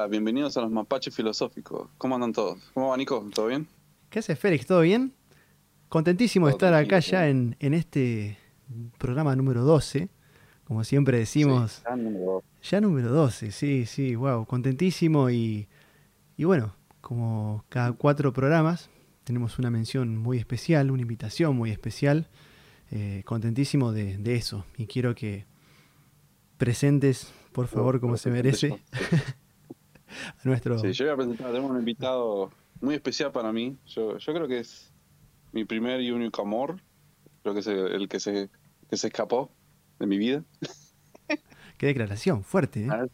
Hola, bienvenidos a los mapaches filosóficos. ¿Cómo andan todos? ¿Cómo va Nico? ¿Todo bien? ¿Qué haces, Félix? ¿Todo bien? Contentísimo de estar acá ya en, este programa número 12. Como siempre decimos. ya, número... ya número 12, sí, sí, wow. Contentísimo y, y bueno, como cada cuatro programas, tenemos una mención muy especial, una invitación muy especial. Eh, contentísimo de, de, eso. Y quiero que presentes, por favor, como se merece, a nuestro... Sí, yo voy a presentar, tenemos un invitado muy especial para mí. Yo, yo creo que es mi primer y único amor. Creo que es el, que, se, que se escapó de mi vida. Qué declaración, fuerte, ¿eh?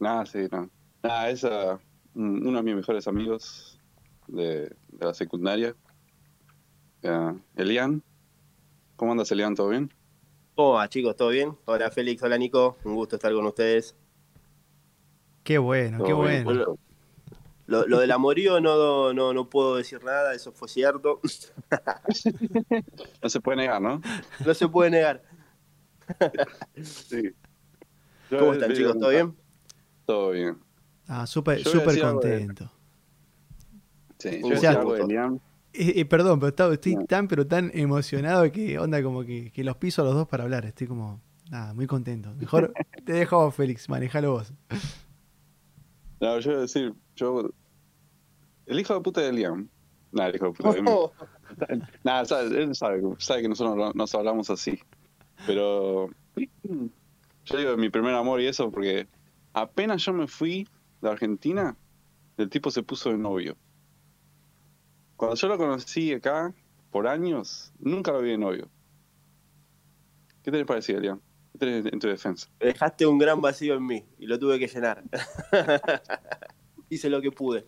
Nada, sí, no. Nada, es uh, uno de mis mejores amigos de, de la secundaria. Uh, Elian. ¿Cómo andas, Elian? ¿Todo bien? ¿Cómo va, chicos? ¿Todo bien? Hola, Félix. Hola, Nico. Un gusto estar con ustedes. Qué bueno, qué bueno. lo, del amorío no, no, no puedo decir nada, eso fue cierto. no se puede negar, ¿no? No se puede negar. sí. ¿Cómo están, chicos? ¿Todo bien? Todo bien. Ah, súper súper contento. Sí, yo decía algo de Liam eh, eh, perdón, pero estoy tan pero tan emocionado que onda como que, los piso a los dos para hablar. Estoy como, nada, muy contento. Mejor te dejo, Félix, manejalo vos. No, yo voy a decir, yo. El hijo de puta de Liam. Nada, el hijo de puta de Liam. Nada, él sabe, sabe que nosotros nos hablamos así. Pero. Yo digo mi primer amor y eso porque apenas yo me fui de Argentina, el tipo se puso de novio. Cuando yo lo conocí acá, por años, nunca lo vi de novio. ¿Qué te parecía, Elian? ¿Qué tenés en tu defensa? Dejaste un gran vacío en mí y lo tuve que llenar. Hice lo que pude.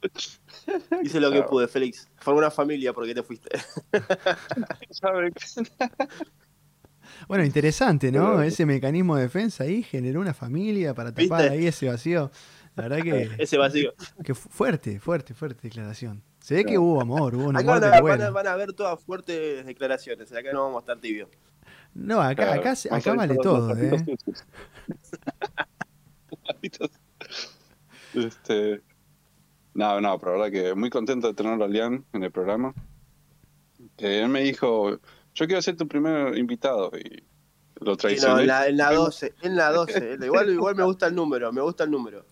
Hice lo que pude, Félix. Formé una familia porque te fuiste. bueno, interesante, ¿no? Ese mecanismo de defensa ahí generó una familia para tapar ahí ese vacío. La verdad que. Ese vacío. Que fuerte, fuerte, fuerte declaración. Se ve que hubo amor, hubo un amor de van, van, a ver todas fuertes declaraciones, acá no vamos a estar tibios. No, acá, acá, acá vale todo, ¿eh? este, no, no, pero la verdad que muy contento de tenerlo a Lian en el programa. Que él me dijo, yo quiero ser tu primer invitado y lo traicioné. no, en la, en la 12, en la 12. igual, igual me gusta el número, me gusta el número.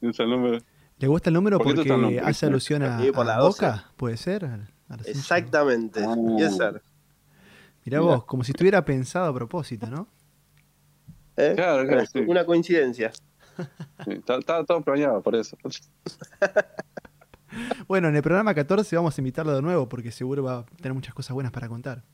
Me gusta el número. ¿Le gusta el número porque hace alusión a, la Boca? ¿Puede ser? Exactamente. Yes, Mirá vos, como si estuviera pensado a propósito, ¿no? ¿Eh? Claro, claro. Una coincidencia. Estaba todo planeado por eso. bueno, en el programa 14 vamos a invitarlo de nuevo porque seguro va a tener muchas cosas buenas para contar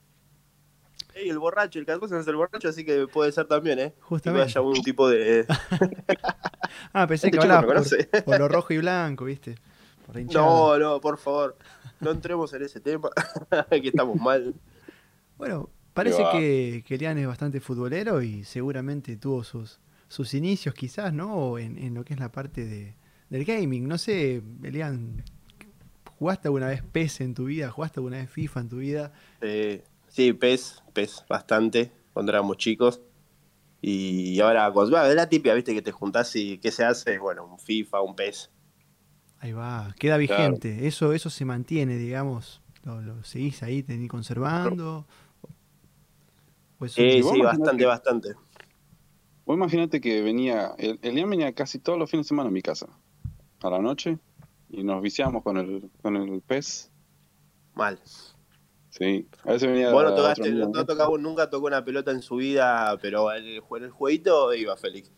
el borracho, el 14 es el borracho, así que puede ser también, ¿eh? Justamente. Que haya un tipo de. ah, pensé que hablabas por, lo rojo y blanco, ¿viste? no, no, por favor. No entremos en ese tema, que estamos mal. Bueno, parece que, que Elian es bastante futbolero y seguramente tuvo sus, sus inicios, quizás, ¿no? En, en lo que es la parte de, del gaming. No sé, Elian, ¿jugaste alguna vez PES en tu vida? ¿Jugaste alguna vez FIFA en tu vida? Sí. Sí, PES, PES bastante, cuando éramos chicos. Y ahora, pues, de la típica, viste, que te juntás y ¿qué se hace? Bueno, un FIFA, un PES. Ahí va, queda vigente. Eso eso se mantiene, digamos. ¿Lo, seguís ahí conservando? Sí, sí, bastante, bastante. Vos imagínate que venía, el, el venía casi todos los fines de semana a mi casa, a la noche, y nos viciamos con el, con el PES. Mal. Sí, a veces venía. Bueno, tocaste, no, tocaba, nunca tocó una pelota en su vida, pero en el, el jueguito iba Félix.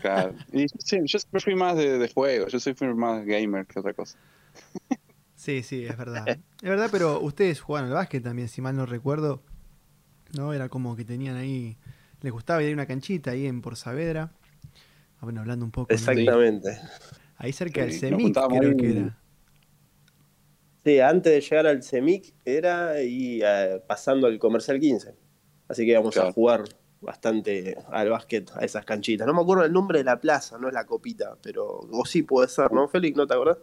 Claro. Y, sí, yo siempre fui más de, de, juego, yo soy más gamer que otra cosa. Sí, sí, es verdad. Es verdad, pero ustedes jugaban al básquet también, si mal no recuerdo. ¿No? Era como que tenían ahí. Les gustaba ir a una canchita ahí en Por Saavedra. Ah, bueno, hablando un poco. Exactamente. Ahí cerca del CEMIC, creo que era. Sí, antes de llegar al CEMIC era y eh, pasando al Comercial 15. Así que íbamos a jugar bastante al básquet a esas canchitas. No me acuerdo el nombre de la plaza, no es la copita, pero o sí puede ser, ¿no, Félix? ¿No te acordás?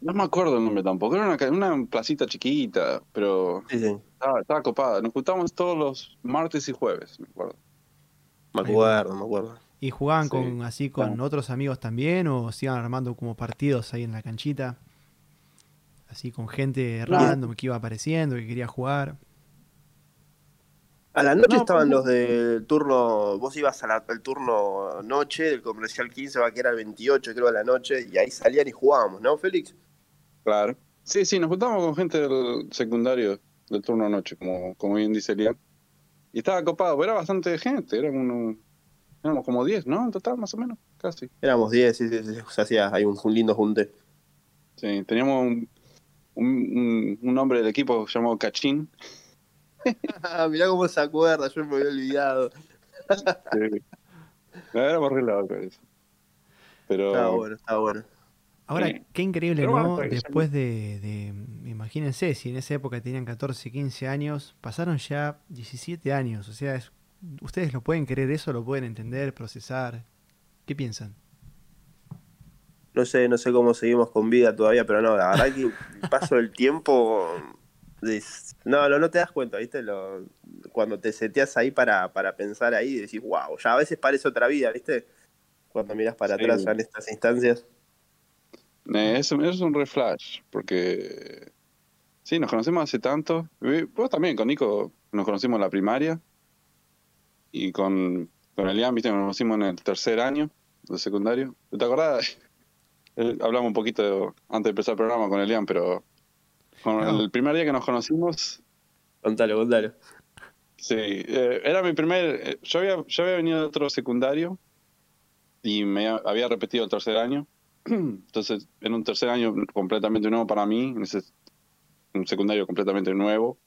No me acuerdo el nombre tampoco, era una, una placita chiquita, pero Estaba, copada. Nos juntábamos todos los martes y jueves, me acuerdo. Me acuerdo, me acuerdo. ¿Y jugaban con así con otros amigos también o se iban armando como partidos ahí en la canchita? Así con gente random que iba apareciendo, que quería jugar. A la noche estaban los del turno, vos ibas al turno noche del comercial 15, va que era el 28 creo a la noche, y ahí salían y jugábamos, ¿no, Félix? Claro. Sí, sí, nos juntábamos con gente del secundario del turno noche, como, como bien dice Lian. Y estaba copado, era bastante gente, éramos, éramos como 10, ¿no? En total, más o menos, casi. Éramos 10, sí, sí, sí, se hacía ahí un, lindo junte. Sí, teníamos un, un, un, hombre del equipo llamado Cachín. Mirá cómo se acuerda, yo me había olvidado. sí. Éramos re eso. Pero... Estaba bueno, estaba bueno. Ahora, qué increíble, ¿no? Después de, imagínense, si en esa época tenían 14, 15 años, pasaron ya 17 años. O sea, ¿ustedes lo pueden creer eso? ¿Lo pueden entender, procesar? ¿Qué piensan? No sé, no sé cómo seguimos con vida todavía, pero no, la verdad que el paso del tiempo... No, no, no te das cuenta, ¿viste? Lo, cuando te seteas ahí para, para pensar ahí, decís, wow, ya a veces parece otra vida, ¿viste? Cuando miras para atrás en estas instancias. Eh, eso, es un reflash, porque sí, nos conocemos hace tanto. Vos también, con Nico nos conocimos en la primaria y con, con Elian, viste, nos conocimos en el tercer año de secundario. ¿Te acordás? Hablamos un poquito antes de empezar el programa con Elian, pero con el primer día que nos conocimos. Contalo, contalo. Sí, eh, era mi primer. Eh, yo había, yo había venido de otro secundario y me había repetido el tercer año. Entonces, en un tercer año completamente nuevo para mí, en ese, un secundario completamente nuevo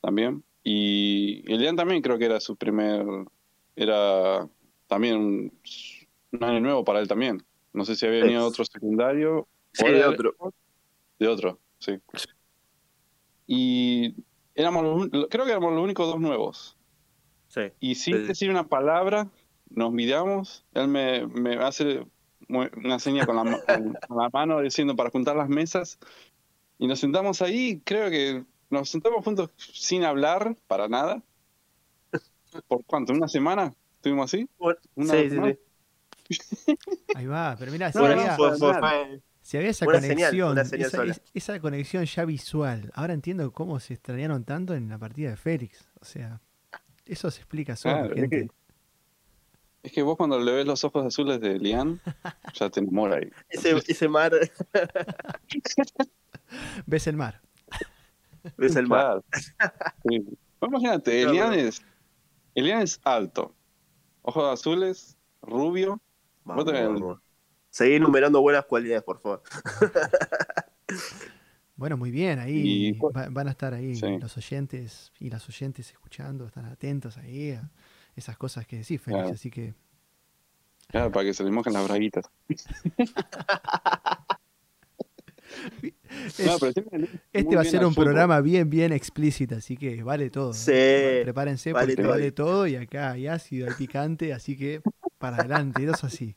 también. Y Elian también creo que era su primer, era también un, año nuevo para él también. No sé si había venido otro secundario. Sí, de otro. De otro, sí. Y éramos creo que éramos los únicos dos nuevos. Sí. Y sin decir una palabra, nos miramos, él me, me hace una seña con la, con la mano diciendo para juntar las mesas. Y nos sentamos ahí, creo que nos sentamos juntos sin hablar para nada. ¿Por cuánto? ¿Una semana? ¿Estuvimos así? sí, sí, Ahí va, pero mira, si, había, si había, esa conexión, esa, esa, conexión ya visual, ahora entiendo cómo se extrañaron tanto en la partida de Félix. O sea, eso se explica solo, gente. Es que vos cuando le ves los ojos azules de Lian, ya te enamora ahí. Ese, ese mar. Ves el mar. Ves el mar. Sí. Imagínate, Elian es, Elian es alto, ojos azules, rubio. Vamos, Seguí enumerando buenas cualidades, por favor. Bueno, muy bien, ahí van a estar ahí los oyentes y las oyentes escuchando, están atentos ahí a, esas cosas que decís, Félix, así que... Claro, para que se le mojen las braguitas. este va a ser un programa bien, bien explícito, así que vale todo. Sí, Prepárense porque vale todo y acá hay ácido, hay picante, así que para adelante, y es así.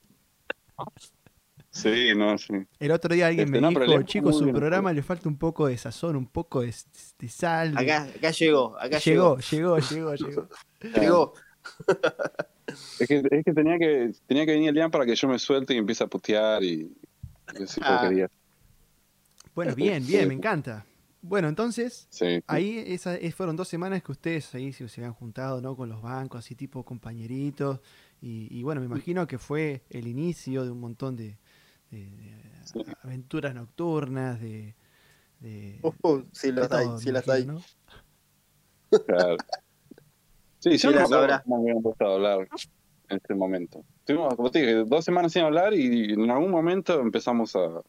Sí, no, sí. El otro día alguien este, me dijo, chicos, su programa le falta un poco de sazón, un poco de, sal. Acá, acá llegó, acá llegó. Llegó, llegó, llegó, llegó. llegó. Es que, es que, tenía que tenía que venir el día para que yo me suelte y empiece a putear y, decir ah. Bueno, bien, bien, me encanta. Bueno, entonces, ahí esa, fueron dos semanas que ustedes ahí se, se habían juntado, ¿no? Con los bancos, así tipo compañeritos. Y, bueno, me imagino que fue el inicio de un montón de, aventuras nocturnas, de... de oh, sí las hay, sí las hay. Claro. Sí, sí, no empezado a hablar en este momento. Tuvimos, como te dije, dos semanas sin hablar y en algún momento empezamos a,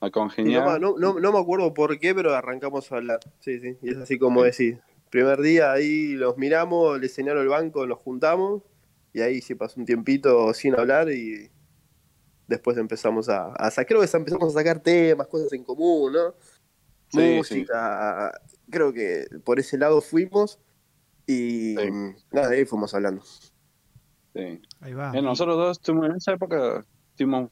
a congeniar. No, no, no, me acuerdo por qué, pero arrancamos a hablar. Sí, sí, y es así como decís. Primer día ahí los miramos, le señalo el banco, nos juntamos y ahí sí pasó un tiempito sin hablar y después empezamos a, a creo que empezamos a sacar temas, cosas en común, ¿no? Música, creo que por ese lado fuimos y nada, ahí fuimos hablando. Sí. Ahí va. Eh, nosotros dos estuvimos en esa época, estuvimos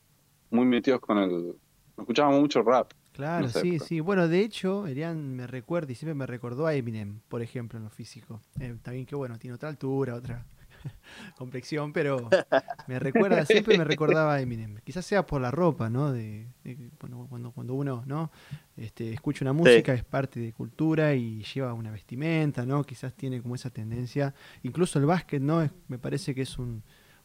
muy metidos con el. Escuchábamos mucho rap. Claro, sí, sí. Bueno, de hecho, Elian me recuerda y siempre me recordó a Eminem, por ejemplo, en lo físico. Eh, también que bueno, tiene otra altura, otra complexión, pero me recuerda, siempre me recordaba a Eminem. Quizás sea por la ropa, ¿no? De, cuando, cuando uno, ¿no? Este, escucha una música, es parte de cultura y lleva una vestimenta, ¿no? Quizás tiene como esa tendencia. Incluso el básquet, ¿no? me parece que es un,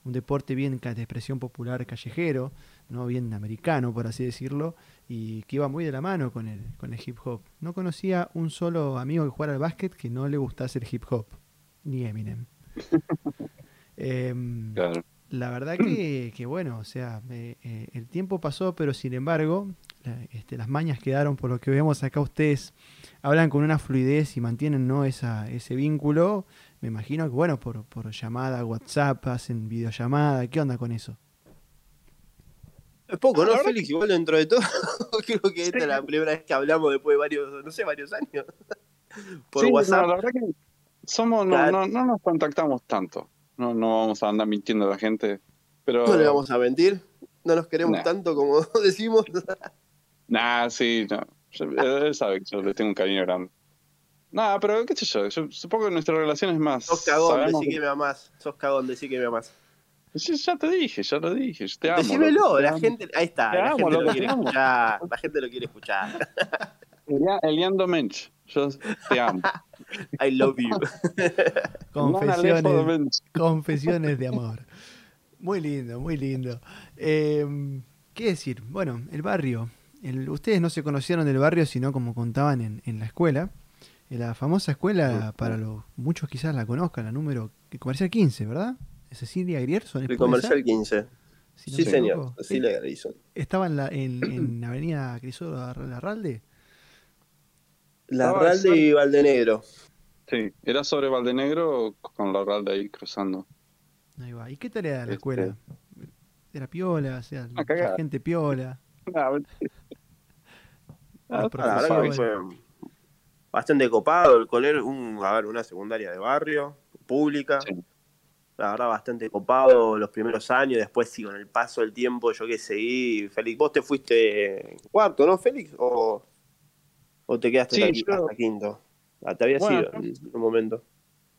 un deporte bien de expresión popular callejero, no bien americano, por así decirlo, y que iba muy de la mano con el, con el hip hop. No conocía un solo amigo que jugara al básquet que no le gustase el hip hop, ni Eminem. Em, la verdad que, bueno, o sea, eh, el tiempo pasó, pero sin embargo, este, las mañas quedaron, por lo que vemos acá ustedes hablan con una fluidez y mantienen ¿no? Esa, ese vínculo. Me imagino que, bueno, por, por llamada, WhatsApp, hacen videollamada, ¿qué onda con eso? Es poco, ¿no, Félix? Igual dentro de todo, creo que esta es la primera vez que hablamos después de varios, no sé, varios años. por WhatsApp. la verdad que somos, no, no, no, nos contactamos tanto. No, no vamos a andar mintiendo a la gente. Pero... No le vamos a mentir. No nos queremos tanto como decimos. nah, sí, no. Él sabe que yo le tengo un cariño grande. Nada, pero qué sé yo, yo supongo que nuestra relación es más. Sos cagón, decí que... me amás. Sos cagón, decí que me amás. ya te dije, ya lo dije. Te amo, Decímelo, la gente. Ahí está. la, gente lo, quiere escuchar, la gente lo quiere escuchar. Elian Domench, yo te amo. I love you. confesiones, confesiones de amor. Muy lindo, muy lindo. Eh, ¿Qué decir? Bueno, el barrio. ustedes no se conocieron del barrio, sino como contaban en, en la escuela. La famosa escuela, para los muchos quizás la conozcan, la número comercial 15, ¿verdad? Cecilia Grierson. El comercial 15. sí, señor, Cecilia Grierson. ¿Estaba en, la, en, en Avenida Crisoro Larralde? Larralde y Valdenegro. Sí, era sobre Valdenegro con Larralde ahí cruzando. Ahí va. ¿Y qué tal era la este, escuela? ¿Era piola? O sea, la gente piola. La verdad que fue bastante copado el colegio, un, a ver, una secundaria de barrio, pública. La verdad, bastante copado los primeros años. Después, sí, con el paso del tiempo, yo que seguí. Félix, vos te fuiste cuarto, ¿no, Félix? ¿O, o te quedaste hasta, quinto? Ah, te había sido en un momento.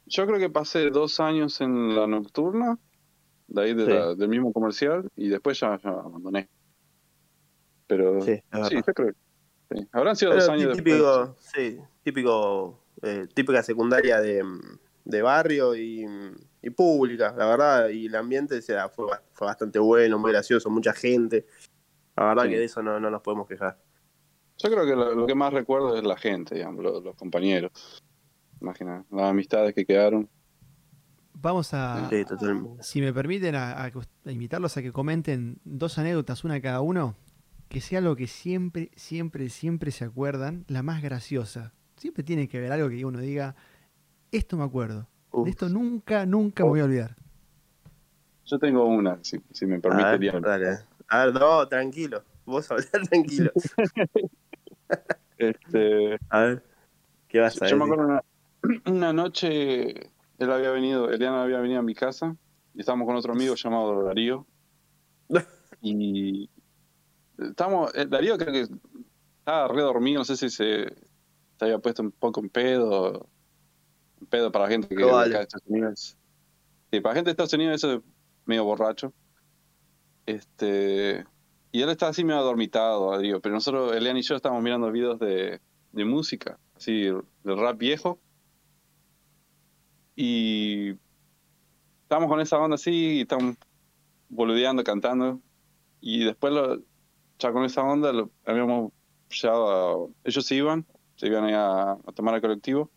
Yo creo que pasé dos años en la nocturna, de ahí del mismo comercial, y después ya, abandoné. Pero sí, yo creo que Habrán sido dos años típico, Sí, típico, eh, típica secundaria de, de barrio y, y, pública, la verdad, y el ambiente fue, fue bastante bueno, muy gracioso, mucha gente. La verdad que de eso no, no nos podemos quejar. Yo creo que lo, que más recuerdo es la gente, digamos, los, compañeros. Imagina, las amistades que quedaron. Vamos a, si me permiten, a, invitarlos a que comenten dos anécdotas, una cada uno, que sea lo que siempre, siempre, siempre se acuerdan, la más graciosa. Siempre tiene que haber algo que uno diga, esto me acuerdo, de esto nunca, nunca me voy a olvidar. Yo tengo una, si, me permite. A ver, no, tranquilo, vos hablar tranquilo. Este, a ver, ¿qué vas a Yo me acuerdo una, noche, él había venido, Eliana había venido a mi casa y estábamos con otro amigo llamado Darío. y estábamos, eh, Darío creo que estaba re dormido, no sé si se, había puesto un poco en pedo, en pedo para la gente que vive acá de Estados Unidos. Sí, para la gente de Estados Unidos eso es medio borracho. Este, y él estaba así medio adormitado, Adrio, pero nosotros, Elian y yo, estábamos mirando videos de, de música, así, de rap viejo. Y estábamos con esa banda así, y estábamos boludeando, cantando. Y después, lo, ya con esa onda, habíamos llevado a, Ellos se iban, se iban a, tomar el colectivo.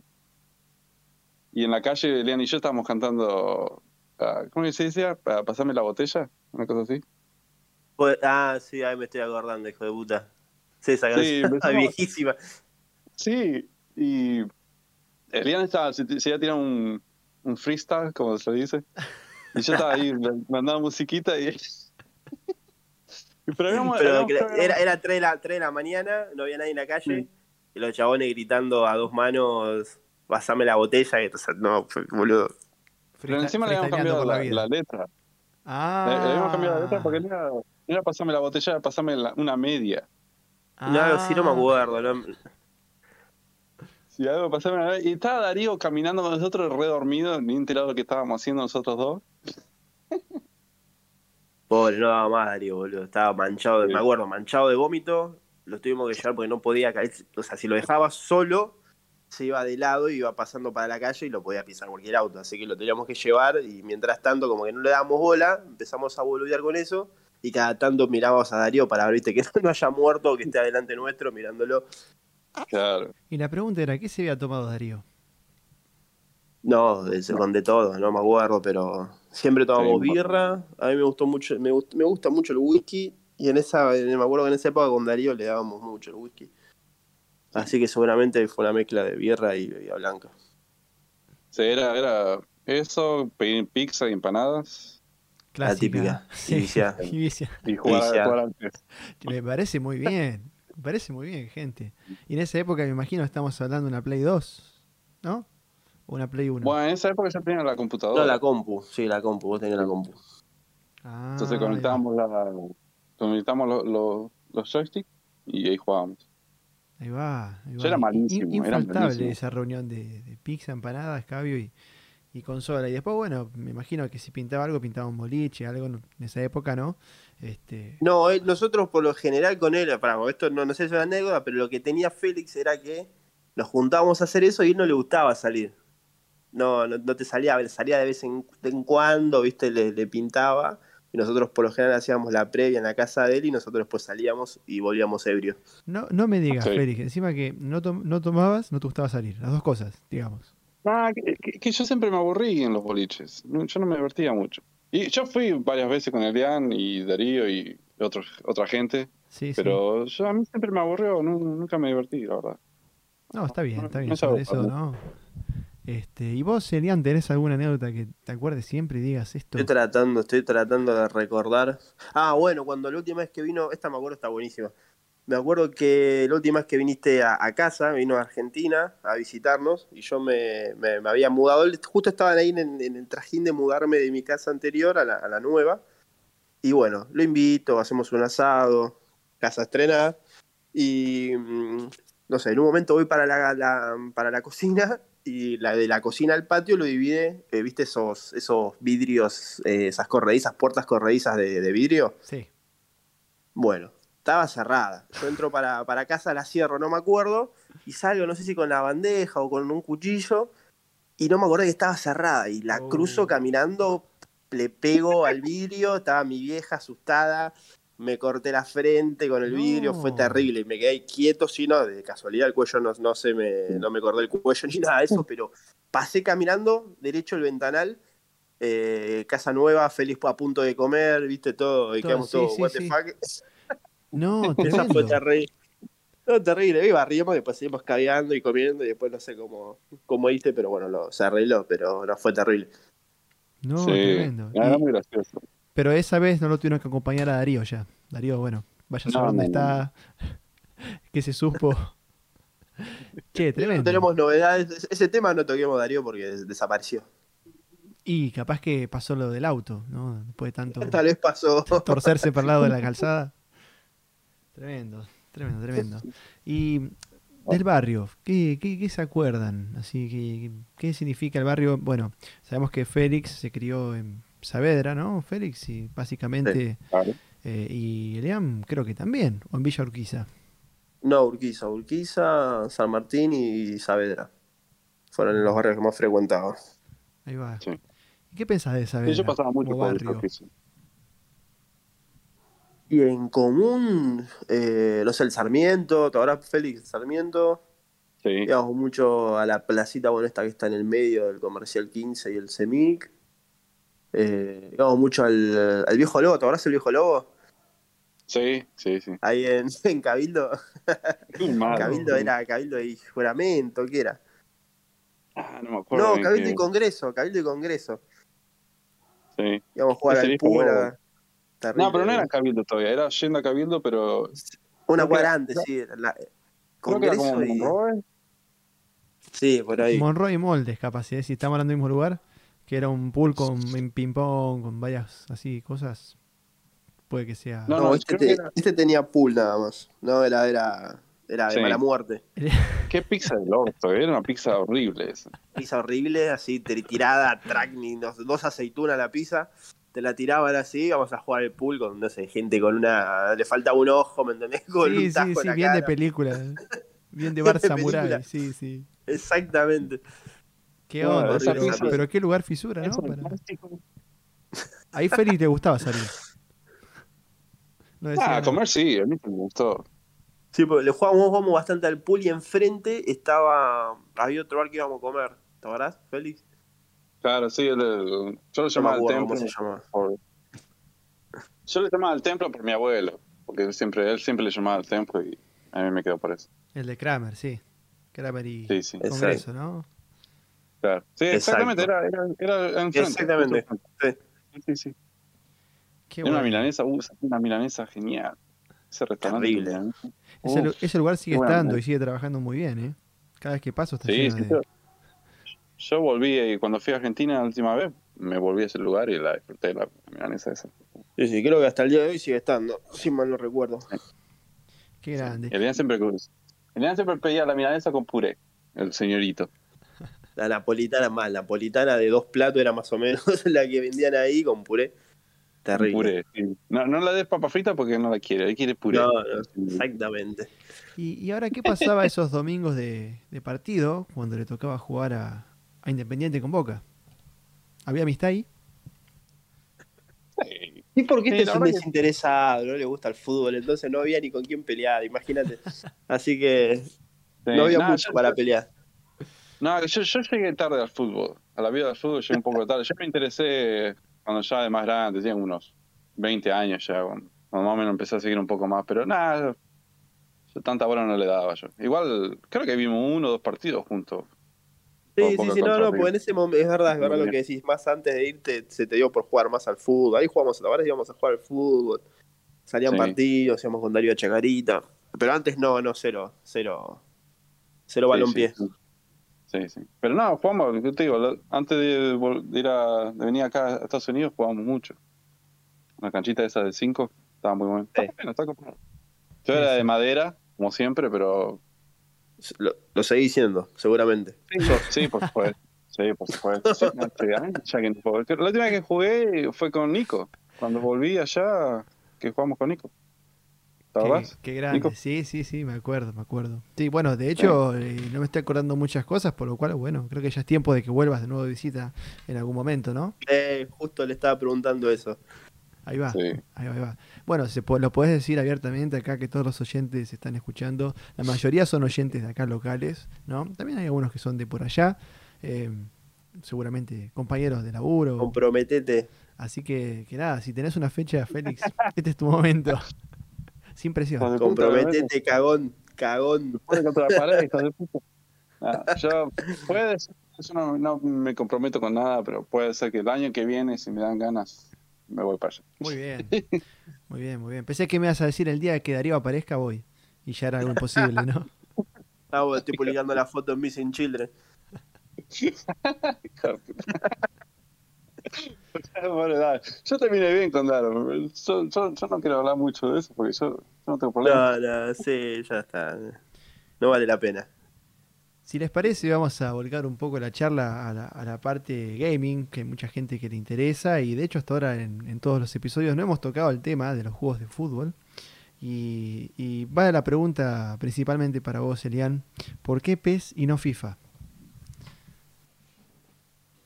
Y en la calle, Elian y yo estábamos cantando, uh, ¿cómo se decía? Pasarme la botella, una cosa así. Ah, sí, ahí me estoy acordando, hijo de puta. Sí, esa canción viejísima. Sí, y Elian estaba, se, se iba a tirar un, un freestyle, como se dice. Y yo estaba ahí mandando musiquita y. Pero, era, era 3, de la, 3 de la mañana, no había nadie en la calle, y los chabones gritando a dos manos, pasame la botella, y entonces, no, boludo. Pero encima le habíamos cambiado la, la, letra. Ah. Le, le, habíamos cambiado la letra porque era era pasarme la botella, pasarme una media. No, si no me acuerdo. Y algo pasó una vez. Y estaba Darío caminando con nosotros, re dormido, ni enterado de lo que estábamos haciendo nosotros dos. Pobre, no daba más Darío, boludo. Estaba manchado, de, Sí. me acuerdo, manchado de vómito. Lo tuvimos que llevar porque no podía caer. O sea, si lo dejaba solo, se iba de lado y iba pasando para la calle y lo podía pisar cualquier auto. Así que lo teníamos que llevar y mientras tanto, como que no le dábamos bola, empezamos a boludear con eso. Y cada tanto mirábamos a Darío para ver, viste, que no haya muerto o que esté adelante nuestro mirándolo. Claro. Y la pregunta era, ¿qué se había tomado Darío? No, de, con de todo, no me acuerdo, pero siempre tomamos Sí, birra. A mí me gustó mucho, me, gust- me gusta mucho el whisky. Y en esa, me acuerdo que en esa época con Darío le dábamos mucho el whisky. Así que seguramente fue una mezcla de birra y bebida blanca. Sí, era, era eso, pedir pizza y empanadas Clásica. típica, Sí, Ibiza. Ibiza. y jugar. Me parece muy bien. Me parece muy bien, gente. Y en esa época me imagino estamos hablando de una Play 2, ¿no? O una Play 1. Bueno, en esa época ya tenía la computadora. No, la compu, sí, la compu, vos tenías la compu. Ah, Entonces conectábamos, la, conectábamos los, los, los joysticks y ahí jugábamos. Ahí va. ahí Yo va. era In- malísimo, era Infaltable malísimo. esa reunión de, de pizza, empanadas, escabio y, y consola. Y después, bueno, me imagino que si pintaba algo, pintaba un boliche, algo en esa época, ¿no? Este, No, él- nosotros por lo general con él, para, esto no, no sé si es una anécdota, pero lo que tenía Félix era que nos juntábamos a hacer eso y a él no le gustaba salir. No, no, no te salía, salía de vez en, de en cuando, viste, le, le pintaba. Y nosotros por lo general hacíamos la previa en la casa de él y nosotros después salíamos y volvíamos ebrios. no, no me digas, Sí. Félix, encima que no, tom- no tomabas, no te gustaba salir. Las dos cosas, digamos. Ah, que, que- yo siempre me aburrí en los boliches. No, Yo no me divertía mucho. Y yo fui varias veces con Elian y Darío y otros, otra gente, Sí, sí. pero yo a mí siempre me aburrió, nu- nunca me divertí, la verdad. No, está bien, está bien. No Sobre eso, ¿no? Este, ¿Y vos, Elian, tenés alguna anécdota que te acuerdes siempre y digas esto? Estoy tratando, estoy tratando de recordar. Ah, bueno, cuando la última vez que vino, esta me acuerdo está buenísima. Me acuerdo que la última vez que viniste a, a casa, vino a Argentina a visitarnos y yo me, me- me había mudado. Justo estaban ahí en, en el trajín de mudarme de mi casa anterior a la, a la nueva. Y bueno, lo invito, hacemos un asado, casa estrenada. Y mm, no sé, en un momento voy para la, la- para la cocina y la de la cocina al patio lo divide, eh, ¿viste esos, esos vidrios, eh, esas corredizas, puertas corredizas de, de vidrio? Sí. Bueno, estaba cerrada. Yo entro para, para casa, la cierro, no me acuerdo, y salgo, no sé si con la bandeja o con un cuchillo, y no me acordé que estaba cerrada, y la Oh. cruzo caminando, le pego al vidrio, estaba mi vieja asustada, me corté la frente con el vidrio, fue terrible, y me quedé quieto, si no, de casualidad el cuello no, no se me, no me corté el cuello ni nada de eso, pero pasé caminando derecho el ventanal, eh, casa nueva, feliz a punto de comer, viste todo, y Todo, quedamos sí, todos, sí, what the fuck. No, Esa fue terrible. No, terrible. Iba arriba, después seguimos cagando y comiendo y después no sé cómo, cómo hice, pero bueno, lo, se arregló, pero no fue terrible. No, sí, tremendo. era Y- muy gracioso. pero esa vez no lo tuvieron que acompañar a Darío ya. Darío, bueno, vaya a saber No, dónde no, está, que se supo. Che, No tremendo. tenemos novedades. Ese tema no toquemos Darío porque des- desapareció. Y capaz que pasó lo del auto, ¿no? Después de tanto Tal vez pasó. torcerse por el lado de la calzada. Tremendo, tremendo, tremendo. Y del barrio, ¿qué, qué, qué se acuerdan? Así que, ¿qué significa el barrio? Bueno, sabemos que Félix se crió en Saavedra, ¿no? Félix, y básicamente, Claro. eh, y Eliam creo que también, o en Villa Urquiza. No, Urquiza, Urquiza, San Martín y Saavedra. Fueron los barrios que más frecuentaba. Ahí va. Sí. ¿Y qué pensás de Sí, Saavedra yo pasaba mucho por barrio? piso. Y en común, eh, no sé, el Sarmiento, ahora Félix Sarmiento. Sí, Íbamos mucho a la placita, bueno, esta que está en el medio del Comercial 15 y el CEMIC. Eh, íbamos mucho al, al Viejo Lobo, ¿te acordás del Viejo Lobo? sí, sí. sí. Ahí en, en Cabildo. Malo. Cabildo era Cabildo y juramento, ¿qué era? Ah, no me acuerdo. No, Cabildo y Congreso, Cabildo y Congreso. Sí. Íbamos a jugar al Pura. Terrible. No, pero no era Cabildo todavía, era yendo a Cabildo, pero Una antes, sí. la- creo que era como Congreso y. Monroe. Sí, por ahí. Monroy y Moldes, capaz, ¿eh? si estamos hablando del mismo lugar, que era un pool con ping-pong, con varias así cosas. Puede que sea. No, No, no, este, te- era- este tenía pool nada más. No, era, era, Era de mala muerte. Qué pizza del orto, era una pizza horrible esa. Pizza horrible, así tirada, track, dos aceitunas a la pizza te la tiraban así, vamos a jugar el pool con, no sé, gente con una. Le falta un ojo, ¿me entendés? Con sí, sí, sí, bien de película. Bien de bar samurai, sí, sí. Exactamente. Qué onda, pero qué lugar fisura, ¿no? Ahí Félix te gustaba salir. ah, comer sí, a mí me gustó. Sí, porque le jugábamos, jugamos bastante al pool y enfrente estaba. Había otro bar que íbamos a comer. ¿Te acordás, Félix? Claro, sí, yo lo llamaba al templo. Por, yo le llamaba al templo por mi abuelo, porque siempre, él siempre le llamaba al templo y a mí me quedó por eso. El de Kramer, sí. Kramer y sí, sí. Congreso, ¿no? Claro. Sí, exactamente, era, era, era enfrente. Exactamente. Sí, sí. sí. Qué una milanesa, uh, una milanesa genial. Ese restaurante. Terrible. Ese, ese, lugar sigue estando y sigue trabajando muy bien, ¿eh? Cada vez que paso está lleno de... Yo volví, y cuando fui a Argentina la última vez, me volví a ese lugar y la disfruté, la milanesa esa. Sí, sí, creo que hasta el día de hoy sigue estando, si mal no recuerdo. Qué grande. El siempre, el siempre pedía la milanesa con puré, el señorito. La napolitana más, la napolitana de dos platos era más o menos la que vendían ahí con puré. Terrible. Puré, no, no la des papa frita porque no la quiere, él quiere puré. No, exactamente. ¿Y, ¿Y, ahora qué pasaba esos domingos de, de partido cuando le tocaba jugar a, a Independiente con Boca. ¿Había amistad ahí? Sí, porque este es un desinteresado, no le gusta el fútbol, entonces no había ni con quién pelear, imagínate. Así que no había mucho para pelear. No, yo, yo, llegué tarde al fútbol, a la vida del fútbol llegué un poco tarde. Yo me interesé cuando ya de más grande, tenía unos 20 años ya, cuando más o menos empecé a seguir un poco más, pero nada, tanta bola no le daba yo. Igual, creo que vimos uno o dos partidos juntos, Sí, sí, sí, no, no, porque en ese momento es verdad, es verdad lo que decís, más antes de irte se te dio por jugar más al fútbol, ahí jugamos, ahora íbamos a jugar al fútbol, salían partidos, íbamos con Darío Chacarita, pero antes no, no, cero, cero, cero balón pie. Sí, sí. Pero no, jugamos, yo te digo, antes de, ir a, de venir acá a Estados Unidos jugábamos mucho. Una canchita esa de 5, estaba muy buena. Está bueno, Yo era de madera, como siempre, pero lo, lo seguí diciendo, seguramente. Sí, por supuesto. Sí, por supuesto. ya que, la última vez que jugué fue con Nico. Cuando volví allá, que jugamos con Nico. Qué, qué, grande, sí, sí, sí, me acuerdo, me acuerdo. Sí, bueno, de hecho, eh, no me estoy acordando muchas cosas, por lo cual, bueno, creo que ya es tiempo de que vuelvas de nuevo de visita en algún momento, ¿no? Eh, justo le estaba preguntando eso. Ahí va, ahí va, Bueno, se, lo puedes decir abiertamente acá que todos los oyentes están escuchando. La mayoría son oyentes de acá locales, ¿no? También hay algunos que son de por allá. Eh, seguramente compañeros de laburo. Comprometete. Así que, que nada, si tenés una fecha, Félix, este es tu momento. Sin presión. Comprometete, cagón, cagón. yo puede no, no me comprometo con nada, pero puede ser que el año que viene, si me dan ganas, me voy para allá. Muy bien, muy bien, muy bien. Pensé que me ibas a decir el día que Darío aparezca voy. Y ya era algo imposible, ¿no? Ah, estoy publicando la foto en Missing Children. Yo terminé bien con Daro. Yo, no quiero hablar mucho de eso porque yo, no tengo problema. No, no, sí, ya está. No vale la pena. Si les parece, vamos a volcar un poco la charla a la, parte gaming, que hay mucha gente que le interesa, y de hecho hasta ahora en, todos los episodios no hemos tocado el tema de los juegos de fútbol. Y, y va la pregunta principalmente para vos, Elian, ¿por qué PES y no FIFA?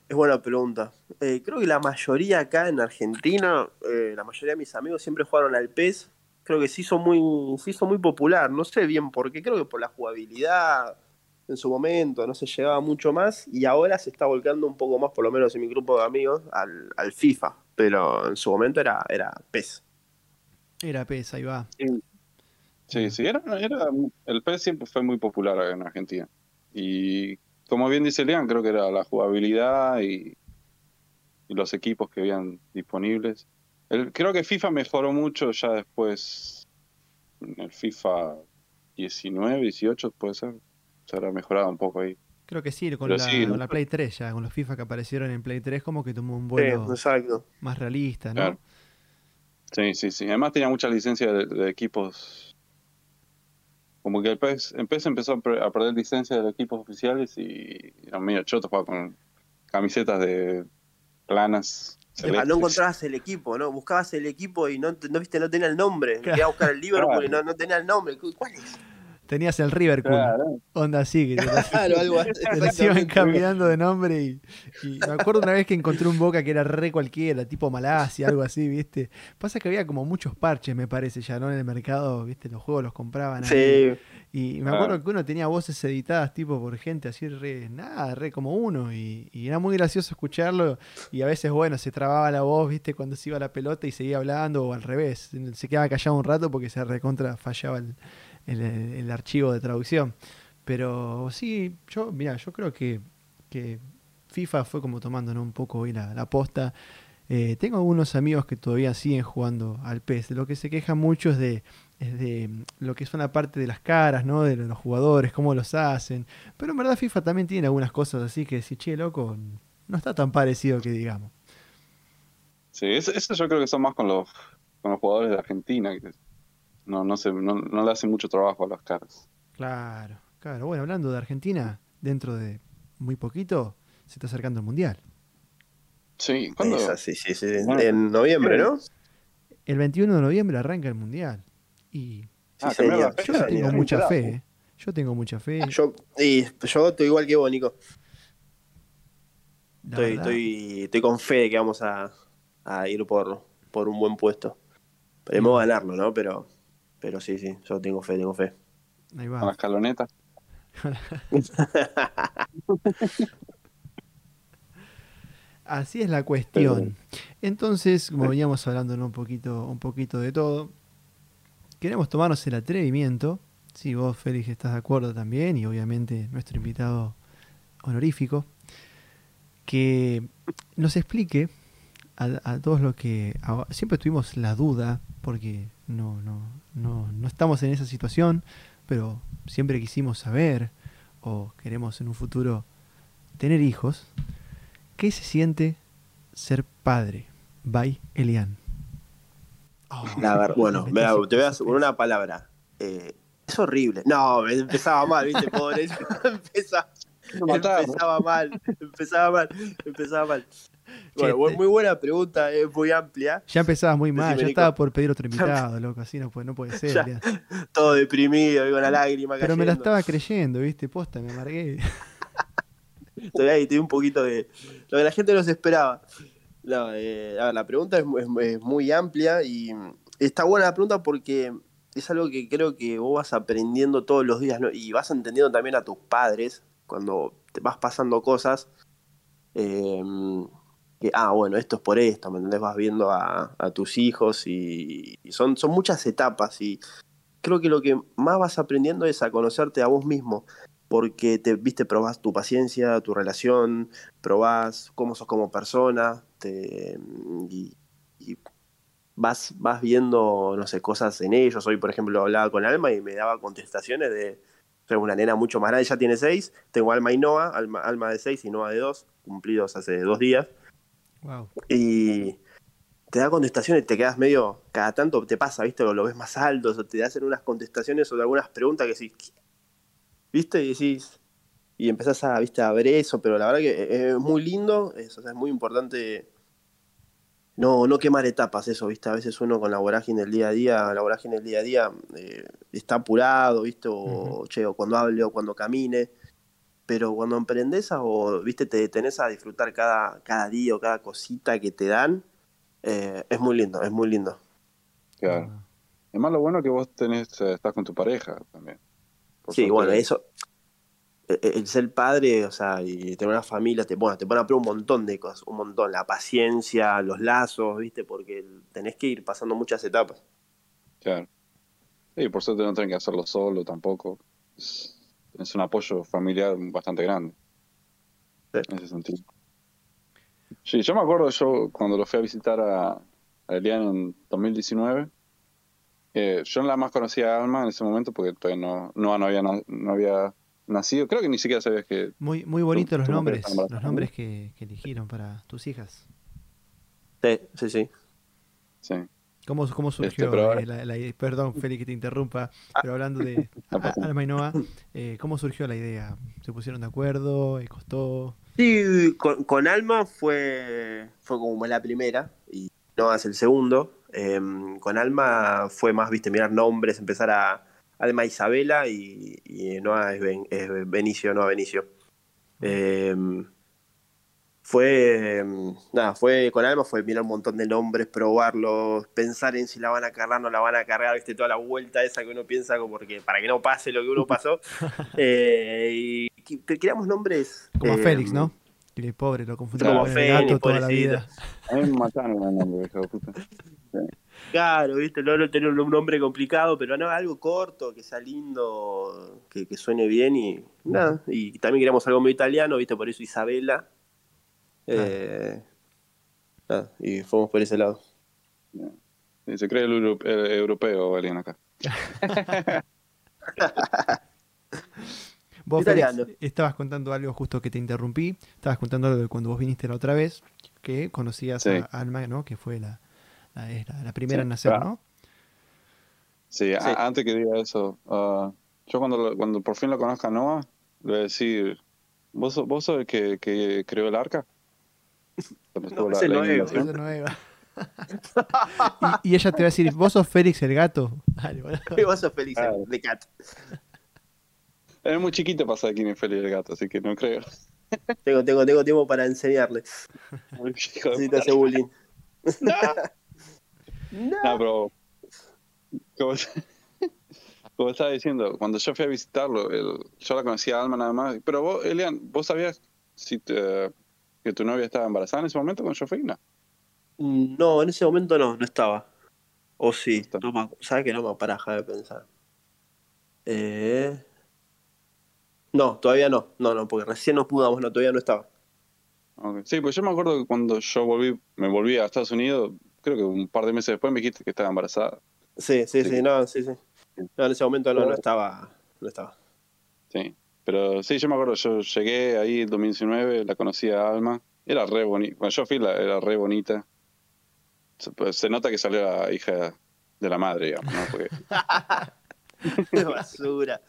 Es buena pregunta. Eh, creo que la mayoría acá en Argentina, eh, la mayoría de mis amigos siempre jugaron al PES. Creo que se hizo muy, se hizo muy popular. No sé bien por qué. Creo que por la jugabilidad, en su momento, no se llevaba mucho más y ahora se está volcando un poco más, por lo menos en mi grupo de amigos, al, al FIFA, pero en su momento era, era PES. Era PES, ahí va. Sí, sí, era, era, el PES siempre fue muy popular en Argentina. Y como bien dice Lean, creo que era la jugabilidad y, y los equipos que habían disponibles. El, creo que FIFA mejoró mucho ya después, en el FIFA 19, 18 puede ser se habrá mejorado un poco ahí. Creo que sí, con, la, Play 3 ya, con los FIFA que aparecieron en Play 3, como que tomó un vuelo más realista, ¿no? Sí, sí, sí. Además tenía muchas licencias de, equipos como que el PES, empezó a, perder licencia de los equipos oficiales y eran medio chotos, con camisetas de planas. no encontrabas el equipo, ¿no? Buscabas el equipo y no, no viste, no tenía el nombre. Querías buscar el Liverpool y no, no tenía el nombre. ¿Cuál es? Tenías el River Onda así, que claro, algo iban cambiando de nombre y, me acuerdo una vez que encontré un Boca que era re cualquiera, tipo Malasia, algo así, ¿viste? Pasa que había como muchos parches, me parece, ya, ¿no? En el mercado, ¿viste? Los juegos los compraban. Sí. Y me acuerdo que uno tenía voces editadas tipo por gente así re, nada, re como uno y, era muy gracioso escucharlo y a veces, bueno, se trababa la voz, ¿viste? Cuando se iba la pelota y seguía hablando o al revés, se quedaba callado un rato porque se recontra fallaba el el, archivo de traducción. Pero sí, yo, mira, yo creo que, que FIFA fue como tomando un poco hoy la, la posta. Eh, tengo algunos amigos que todavía siguen jugando al PES. Lo que se queja mucho es de, es de lo que son la parte de las caras, ¿no? De los jugadores, cómo los hacen. Pero en verdad FIFA también tiene algunas cosas así que si, che, loco, no está tan parecido que digamos. Sí, eso, yo creo que son más con los, con los jugadores de Argentina, no, no, se, no, le hace mucho trabajo a las caras. Claro, claro. Bueno, hablando de Argentina, dentro de muy poquito se está acercando el Mundial. Sí, ¿cuándo? sí, sí, sí. en noviembre, ¿no? El 21 de noviembre arranca el Mundial. Y ah, yo tengo mucha fe. ¿eh? Yo tengo mucha fe. Yo, y yo estoy igual que vos, Nico. Estoy, estoy, estoy, con fe de que vamos a, a ir por, por un buen puesto. Esperemos ganarlo, ¿no? Pero pero sí, sí, yo tengo fe, tengo fe. Ahí va. Con la escaloneta. Así es la cuestión. Entonces, como veníamos hablando un, poquito, un poquito de todo, queremos tomarnos el atrevimiento. Si vos, Félix, estás de acuerdo también, y obviamente nuestro invitado honorífico, que nos explique a, todos los que siempre tuvimos la duda, porque no, no, no, no estamos en esa situación, pero siempre quisimos saber o queremos en un futuro tener hijos, ¿qué se siente ser padre? By Elian. Oh, bueno, te voy a poner una palabra. Eh, es horrible. No, empezaba mal, viste, pobre. empezaba, empezaba mal, empezaba mal, empezaba mal. Bueno, muy buena pregunta, es muy amplia. Ya empezabas muy mal, ya estaba por pedir otro invitado, loco, así no puede, no puede ser. todo deprimido, con la lágrima Pero me la estaba creyendo, viste, posta, me amargué. Estoy ahí, estoy un poquito de... Lo que la gente no se esperaba. Eh, la pregunta es, muy amplia y está buena la pregunta porque es algo que creo que vos vas aprendiendo todos los días y vas entendiendo también a tus padres cuando te vas pasando cosas. Eh, ah, bueno, esto es por esto, ¿me entendés? Vas viendo a, tus hijos y, son, son muchas etapas y creo que lo que más vas aprendiendo es a conocerte a vos mismo, porque te, viste, probás tu paciencia, tu relación, probás cómo sos como persona, te, y, vas, vas viendo, no sé, cosas en ellos. Hoy, por ejemplo, hablaba con Alma y me daba contestaciones de, soy una nena mucho más grande, ya tiene seis, tengo Alma y Noah, Alma, Alma de seis y Noah de dos, cumplidos hace dos días. Y te da contestaciones, te quedas medio, cada tanto te pasa, ¿viste? O lo ves más alto, o te hacen unas contestaciones sobre algunas preguntas que decís, ¿viste? Y decís, y empezás a, ¿viste? a ver eso, pero la verdad que es muy lindo, es, es muy importante no, no quemar etapas, eso, ¿viste? A veces uno con la vorágine del día a día, la vorágine del día a día eh, está apurado, ¿viste? O, che, o cuando hable o cuando camine pero cuando emprendes o viste te detenés a disfrutar cada, cada día o cada cosita que te dan, eh, es muy lindo, es muy lindo. Claro. Ah. Además lo bueno que vos tenés, eh, estás con tu pareja también. sí, bueno, eso, el, ser padre, o sea, y tener una familia, te, bueno, te pone a prueba un montón de cosas, un montón, la paciencia, los lazos, viste, porque tenés que ir pasando muchas etapas. Claro. Sí, por suerte no tenés que hacerlo solo tampoco es un apoyo familiar bastante grande. En ese sentido. Sí, yo me acuerdo, yo cuando lo fui a visitar a, a Elian en 2019, eh, yo la más conocía a Alma en ese momento porque todavía no, no, había, no había nacido. Creo que ni siquiera sabías que. Muy, muy bonitos los nombres, los nombres que, eligieron para tus hijas. Sí, sí, sí. Sí. ¿Cómo, cómo Este, surgió? ahora- eh, la- la- perdón, Félix, que te interrumpa, pero hablando de. Alma y Noah, eh, ¿cómo surgió la idea? ¿Se pusieron de acuerdo? ¿Eh, ¿Costó? Sí, con, con Alma fue, fue como la primera y Noah es el segundo. Eh, con Alma fue más, viste, mirar nombres, empezar a Alma Isabela y, y Noah es, Ben- es Benicio, Noah Benicio. Eh, fue, eh, nada, fue con Alma, fue mirar un montón de nombres, probarlos, pensar en si la van a cargar, no la van a cargar, viste, toda la vuelta esa que uno piensa como porque para que no pase lo que uno pasó. Eh, y creamos nombres. Como a Félix, ¿no? Que pobre, lo confundimos Como con el gato toda la vida. A mí me mataron el nombre, hijo de puta. Claro, viste, Lolo tiene un nombre complicado, pero no, algo corto, que sea lindo, que, que suene bien y nada. Y también queríamos algo muy italiano, viste, por eso Isabela. Eh, nada, y fuimos por ese lado. Se cree el, euro- el europeo alguien acá. Vos, Félix, estabas contando algo justo que te interrumpí. Estabas contando algo de cuando vos viniste la otra vez, que conocías Sí. a Alma, ¿no? Que fue la, es la- la primera Sí, en nacer, claro. ¿no? Sí, antes que diga eso, ah, yo cuando, lo- cuando por fin lo conozca a Noah, le voy a decir, ¿vos, vos sos el que, que creó el arca? Ese y, y ella te va a decir, vos sos Félix el gato. Dale, bueno. Y vos sos Claro. de Cat. Es muy chiquito para saber quién es Félix el gato, así que no creo. Tengo, tengo, tengo tiempo para enseñarle. De Si No, pero como, como estaba diciendo, cuando yo fui a visitarlo, el- yo la conocía a Alma nada más. Pero vos, Elian, ¿vos sabías si te- que tu novia estaba embarazada en ese momento cuando yo fui? No. No, en ese momento no, no estaba. O sí, no me, acu- ¿sabes que no me paraja de pensar? Eh... No, todavía no, no, no, porque recién nos mudamos, no, todavía no estaba. Sí, pues yo me acuerdo que cuando yo volví, me volví a Estados Unidos, creo que un par de meses después me dijiste que estaba embarazada. Sí, sí, Sí. sí, no, sí, sí. No, en ese momento no, no estaba, no estaba. Sí. Pero sí, yo me acuerdo, yo llegué ahí en 2019, la conocí a Alma. Era re bonita. Cuando yo fui, la- era re bonita. Se, pues, se nota que salió la hija de la madre, digamos, ¿no? Porque Qué basura.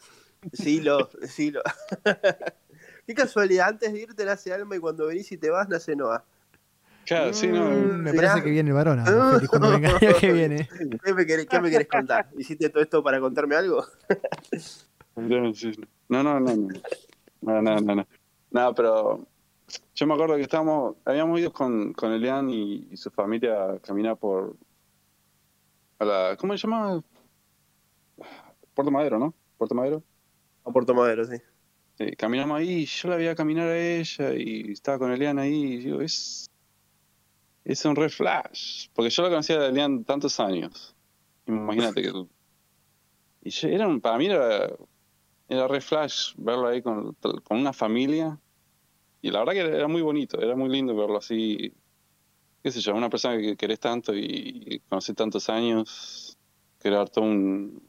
Sí, lo, sí, lo. Qué casualidad, antes de irte nace Alma y cuando venís y te vas nace Noah. Claro, sí, no. Mm, me parece que viene el varón que viene. ¿Qué me querés, qué me querés contar? ¿Hiciste todo esto para contarme algo? No, no, no, no, no. No, no, no, no. Pero yo me acuerdo que estábamos, habíamos ido con, con Elian y, y su familia a caminar por a la, ¿cómo se llama? Puerto Madero, ¿no? Puerto Madero. A Puerto Madero, sí. Sí, caminamos ahí y yo la veía caminar a ella y estaba con Elian ahí y digo, es, es un re flash. Porque yo la conocía a Elian tantos años. Imagínate que... Y era un- para mí era, era verlo ahí con, con una familia. Y la verdad que era, muy bonito, era muy lindo verlo así. Qué sé yo, una persona que querés tanto y conocer tantos años, crear todo un...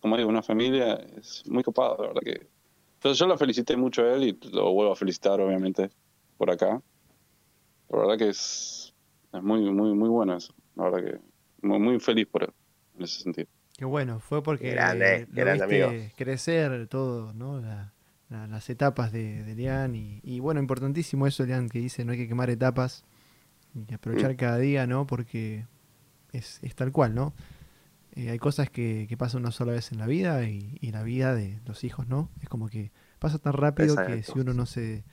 Como digo, una familia, es muy copado, la verdad que... Entonces yo lo felicité mucho a él y lo vuelvo a felicitar, obviamente, por acá. La verdad que es, es muy, muy, muy bueno eso. La verdad que muy, muy feliz por él, en ese sentido. Qué bueno, fue porque grande, lo grande, viste amigo. crecer todo, ¿no? La- la- las etapas de, de Lian y, y bueno, importantísimo eso, Lian, que dice, no hay que quemar etapas y aprovechar cada día, ¿no? Porque es, es tal cual, ¿no? Eh, hay cosas que, que pasan una sola vez en la vida y, y la vida de los hijos, ¿no? Es como que pasa tan rápido que si uno no se,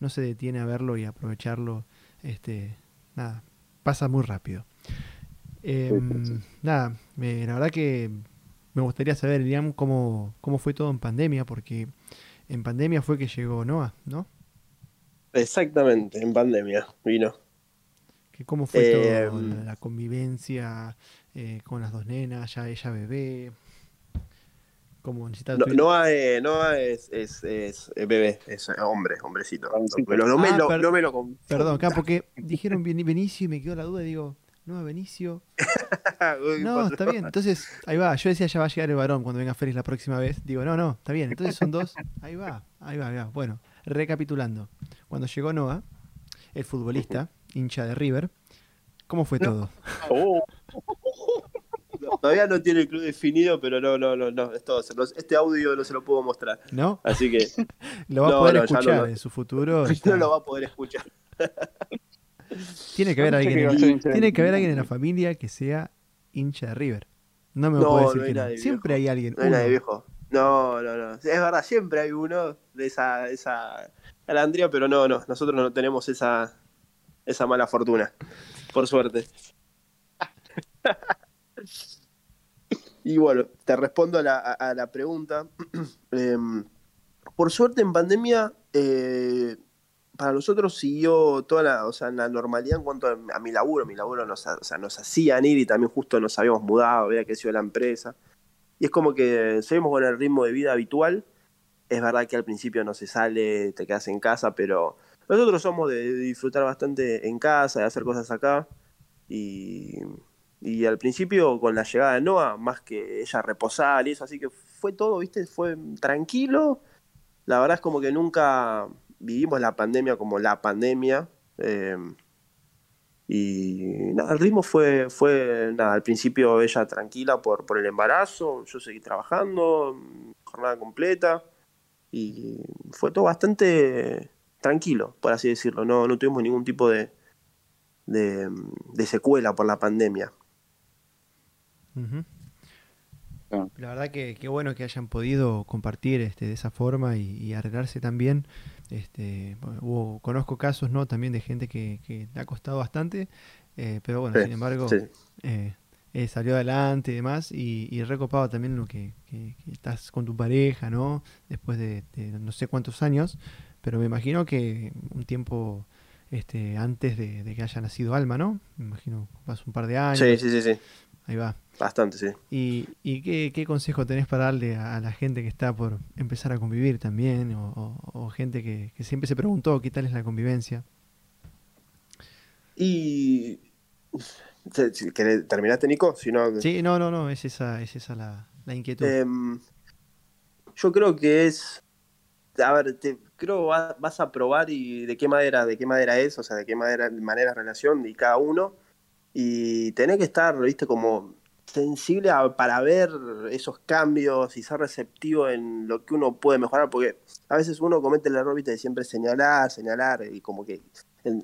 no se detiene a verlo y aprovecharlo, este, nada, pasa muy rápido. Em. Nada, me- la verdad que me gustaría saber, Liam, cómo, cómo fue todo en pandemia, porque en pandemia fue que llegó Noah, ¿no? Exactamente, en pandemia vino. Que ¿Cómo fue Eh, todo la, la convivencia eh, con las dos nenas, ya ella bebé? ¿Cómo necesitaba No, Noah, eh, Noah es, es, es bebé, es hombre, hombrecito. Jovencito. No, no me, Ah, lo, per- no me lo. Perdón, acá porque dijeron Beni- Benicio y me quedó la duda y digo, no, Benicio. Uy, No, patrón. está bien. Entonces, ahí va. Yo decía, ya va a llegar el varón cuando venga Félix la próxima vez. Digo, no, no, está bien. Entonces son dos. Ahí va, ahí va, ahí va. Bueno, recapitulando. Cuando llegó Noah, el futbolista, hincha de River, ¿cómo fue todo? Oh, Todavía no tiene el club definido, pero no, no, no, no. este audio no se lo puedo mostrar. ¿No? Así que. lo va a poder escuchar en su futuro. No lo va a poder escuchar. tiene que haber alguien, tiene que haber alguien en la familia que sea hincha de River. No me puede decir que no. Siempre hay alguien. No hay nadie viejo. No, no, no. Es verdad, siempre hay uno de esa, esa calandria, pero no, no. Nosotros no tenemos esa, esa mala fortuna. Por suerte. y bueno, te respondo a la, pregunta. Em, por suerte en pandemia, eh, para nosotros siguió toda la, o sea, la normalidad en cuanto a, mi laburo. Mi laburo nos, o sea, nos hacían ir y también justo nos habíamos mudado, había crecido la empresa. Y es como que seguimos con el ritmo de vida habitual. Es verdad que al principio no se sale, te quedas en casa, pero nosotros somos de disfrutar bastante en casa, de hacer cosas acá. Y, y al principio con la llegada de Noah, más que ella reposar y eso, así que fue todo, viste, fue tranquilo. La verdad es como que nunca vivimos la pandemia como la pandemia. Em, y nada, el ritmo fue, fue nada, al principio ella tranquila por, por el embarazo, yo seguí trabajando, jornada completa, y fue todo bastante tranquilo, por así decirlo, no, no tuvimos ningún tipo de, de, secuela por la pandemia. La verdad que qué bueno que hayan podido compartir este, de esa forma y, arreglarse también. Este, hubo, conozco casos ¿no? también de gente que, que le ha costado bastante, eh, pero bueno, sin embargo, eh, eh, salió adelante y demás. Y, y recopado también lo que, estás con tu pareja, ¿no? Después de, no sé cuántos años, pero me imagino que un tiempo este, antes de, que haya nacido Alma, ¿no? Me imagino, vas un par de años. Sí, sí, sí, sí. Ahí va. Bastante, sí. ¿Y, y qué, consejo tenés para darle a, la gente que está por empezar a convivir también? O, gente que, siempre se preguntó qué tal es la convivencia. Y. ¿Terminaste, Nico? Si no... Sí, no, no, no, es esa, es esa la, inquietud. Em, yo creo que es. A ver, te, creo vas a probar y de qué manera, de qué manera es, o sea, de qué manera, manera relación de cada uno. Y tener que estar, viste, como sensible para ver esos cambios y ser receptivo en lo que uno puede mejorar, porque a veces uno comete el error de siempre señalar, señalar, y como que,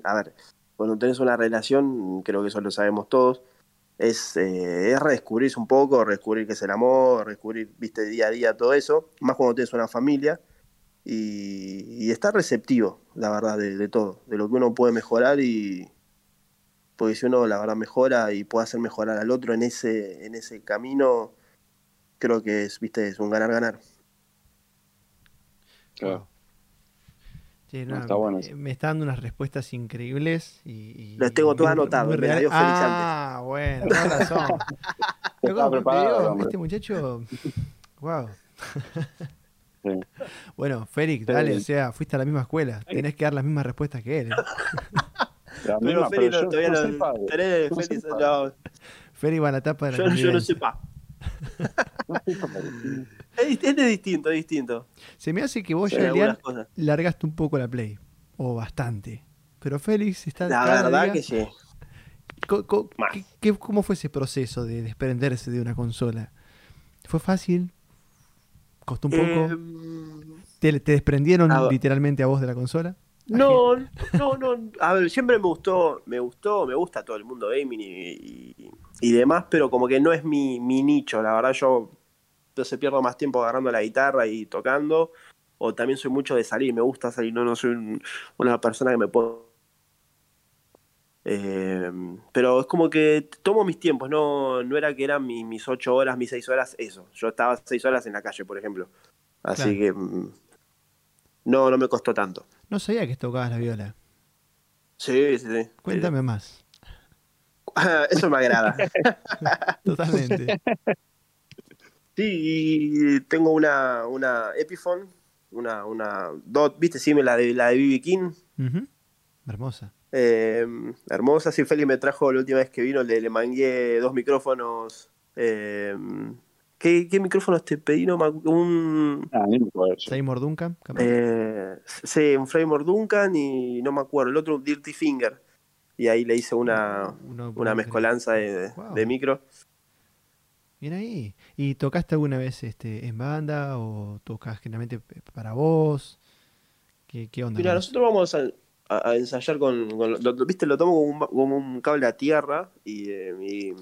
a ver, cuando tenés una relación, creo que eso lo sabemos todos, es, eh, es redescubrirse un poco, redescubrir qué es el amor, redescubrir, viste, día a día todo eso, más cuando tienes una familia, y, estar receptivo, la verdad, de todo, de lo que uno puede mejorar y, porque si uno la verdad mejora y puede hacer mejorar al otro en ese, en ese camino, creo que es, viste, es un ganar-ganar. Claro. está bueno me está dando unas respuestas increíbles y, las tengo todas anotadas, me dio Ah, bueno, tienes razón. Yo este muchacho, wow. Bueno, Félix, dale, o sea, fuiste a la misma escuela, tenés que dar las mismas respuestas que él. ¿eh? pero Félix no, todavía no. No. Félix va a la tapa de la Yo, yo no sé pa. es, es distinto, es distinto. Se me hace que vos, ya largaste un poco la Play. O bastante. Pero Félix está. La verdad que sí. ¿Cómo fue ese proceso de desprenderse de una consola? ¿Fue fácil? ¿Costó un poco? ¿Te, ¿Te, desprendieron literalmente a vos de la consola? No, no, no. A ver, siempre me gustó, me gustó, me gusta todo el mundo gaming y, demás, pero como que no es mi, nicho. La verdad, yo, se pierdo más tiempo agarrando la guitarra y tocando. O también soy mucho de salir, me gusta salir, no, no soy una persona que me puedo. Eh, pero es como que tomo mis tiempos, no, no era que eran mis, ocho horas, mis seis horas, eso. Yo estaba seis horas en la calle, por ejemplo. Así que mm, no, no me costó tanto. No sabía que tocabas la viola. Sí, sí, sí. Cuéntame más. Eso me agrada. Totalmente. Sí, tengo una, una Epiphone, una, una Dot, ¿viste? Sí, la de la de BB King. Hermosa. Eh, hermosa, sí, Feli me trajo la última vez que vino, le, le mangué dos micrófonos eh, ¿Qué, qué micrófono te pedí? No, un... Ah, Framework Duncan. Eh, sí, un Framework Duncan y no me acuerdo. El otro, Dirty Finger. Y ahí le hice una, una mezcolanza de, micro. Bien ahí. ¿Y tocaste alguna vez este, en banda o tocas generalmente para vos? ¿Qué, qué onda? Mira, nosotros vamos a, ensayar con, lo, viste, lo tomo como un, cable a tierra y, eh,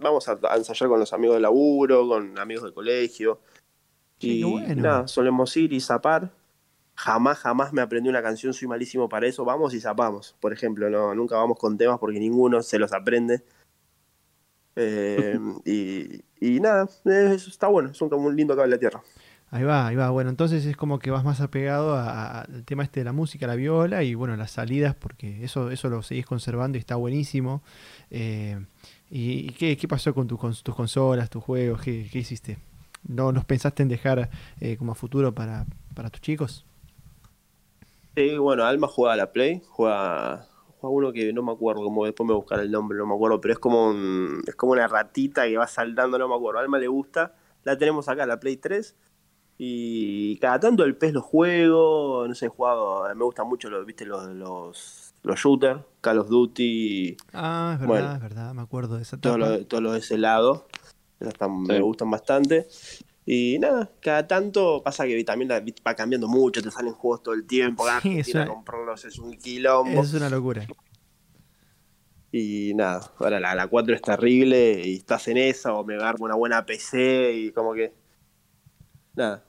vamos a, ensayar con los amigos de laburo, con amigos de colegio. y nada, solemos ir y zapar. Jamás, jamás me aprendí una canción, soy malísimo para eso. Vamos y zapamos, por ejemplo, no, nunca vamos con temas porque ninguno se los aprende. Eh, y, nada, eso está bueno, es un, como un lindo cable a tierra. Ahí va, ahí va. Bueno, entonces es como que vas más apegado al tema este de la música, la viola y bueno, las salidas, porque eso, eso lo seguís conservando y está buenísimo. Eh, ¿Y, qué, pasó con, tus consolas, tus juegos? ¿Qué, hiciste? ¿No nos pensaste en dejar eh, como futuro para, tus chicos? Sí, bueno, Alma juega a la Play, juega, juega uno que no me acuerdo, como después me buscar el nombre, no me acuerdo, pero es como, es como una ratita que va saltando, no me acuerdo. Alma le gusta, la tenemos acá, la Play 3 y cada tanto el PES lo juego, no sé, jugado, me gustan mucho los, ¿viste? Los, los, los shooters, Call of Duty. Ah, es verdad, es verdad, me acuerdo de esa Todo lo, todo lo de ese lado, me gustan bastante. Y nada, cada tanto pasa que también va cambiando mucho, te salen juegos todo el tiempo, sí, a comprarlos es un quilombo. Es una locura. Y nada, ahora la, la 4 es terrible y estás en esa o me agarro una buena PC y como que... Nada,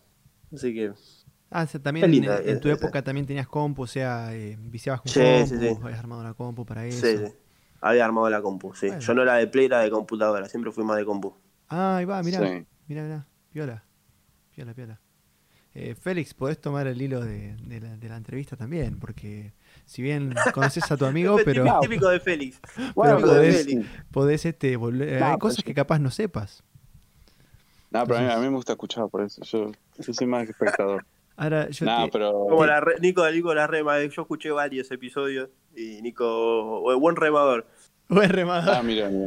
Así que. Ah, también en, tu época también tenías compu, o sea, eh, viciabas con compu, habías armado la compu para eso. Sí, sí. Había armado la compu, sí. Yo no era de play, era de computadora, siempre fui más de compu. Ah, ahí va, mirá, mirá, mirá, piola, piola, piola. Eh, Félix, podés tomar el hilo de, la, entrevista también, porque si bien conoces a tu amigo, pero... Típico de Félix. Pero podés, este, volver... Hay cosas que capaz no sepas. No, pero a, mí, me gusta escuchar por eso. Yo, soy más espectador. Ahora, yo pero... Como la Nico Nico la Rema, yo escuché varios episodios y Nico, buen remador. Buen remador. Ah, mira,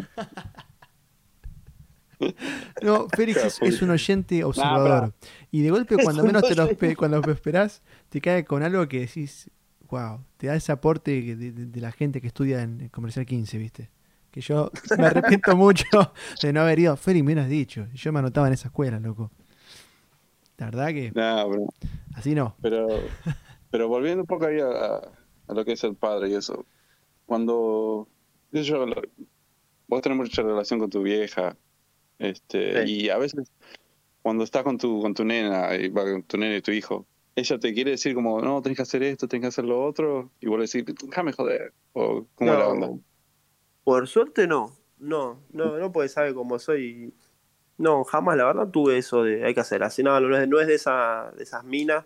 No, Félix es, un oyente observador. y de golpe, cuando menos te lo, cuando lo esperás, te cae con algo que decís, wow, te da ese aporte de, de la gente que estudia en Comercial 15, ¿viste? que yo me arrepiento mucho de no haber ido. Feri, me hubieras dicho. Yo me anotaba en esa escuela, loco. La verdad que. No, Así no. Pero, pero volviendo un poco ahí a, lo que es el padre y eso. Cuando. Yo, vos tenés mucha relación con tu vieja. Este, Y a veces, cuando estás con tu, con tu nena, y, con tu nena y tu hijo, ella te quiere decir como, no, tenés que hacer esto, tenés que hacer lo otro, y vos le decís, déjame joder, o cómo la onda. Por suerte no, no, no, no porque sabe cómo soy. No, jamás, la verdad tuve eso de hay que hacer así. No, no es, no es de, esa, de esas minas.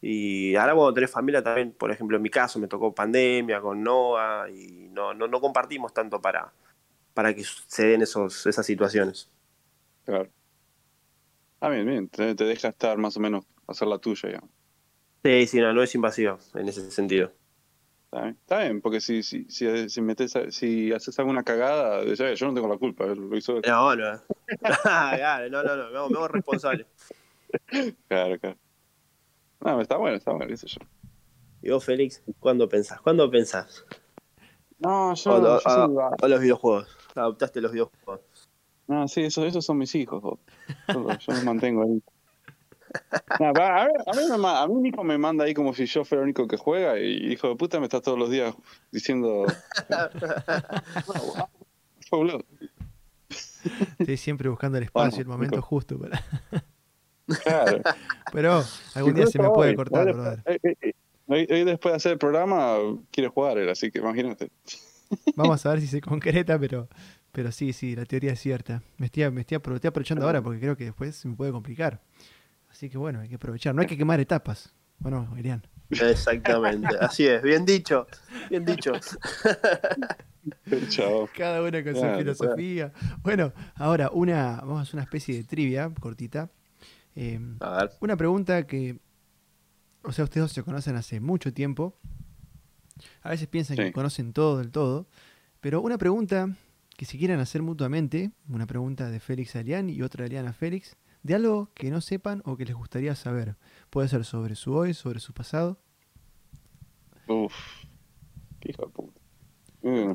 Y ahora cuando tenés familia también, por ejemplo, en mi caso me tocó pandemia con Noah y no, no, no compartimos tanto para, para que se den esos, esas situaciones. Claro. Ah, bien, bien. Te, deja estar más o menos, hacer la tuya ya. Sí, sí, no, no es invasivo en ese sentido. Está bien, porque si, si, si, si, metes, si haces alguna cagada, yo no tengo la culpa, lo hizo. No, no. no, no, no, me hago responsable. Claro, claro. No, está bueno, está bueno, qué sé yo. ¿Y vos, Félix, cuándo pensás? ¿Cuándo pensás? No, yo. O, los videojuegos. Adoptaste los videojuegos. No, sí, esos, esos son mis hijos. Yo, yo los mantengo ahí a, mí, a, mí Nico me manda ahí como si yo fuera el único que juega y hijo de puta me está todos los días diciendo... Estoy siempre buscando el espacio, el momento justo para... claro. Pero algún día se me puede cortar, brother. Hoy, después de hacer el programa quiere jugar él, así que imagínate. Vamos a ver si se concreta, pero, pero sí, sí, la teoría es cierta. Me estoy, me estoy aprovechando ahora porque creo que después se me puede complicar. Así que bueno, hay que aprovechar. No hay que quemar etapas. Bueno, Irian. Exactamente, así es. Bien dicho, bien dicho. Chao. Cada uno con su filosofía. Bueno, ahora una, vamos a hacer una especie de trivia cortita. Em, una pregunta que, o sea, ustedes dos se conocen hace mucho tiempo. A veces piensan que conocen todo del todo. Pero una pregunta que si quieran hacer mutuamente, una pregunta de Félix a Elian y otra de Elian a Félix, de algo que no sepan o que les gustaría saber. Puede ser sobre su hoy, sobre su pasado. Uf, qué hijo de puta. Mm,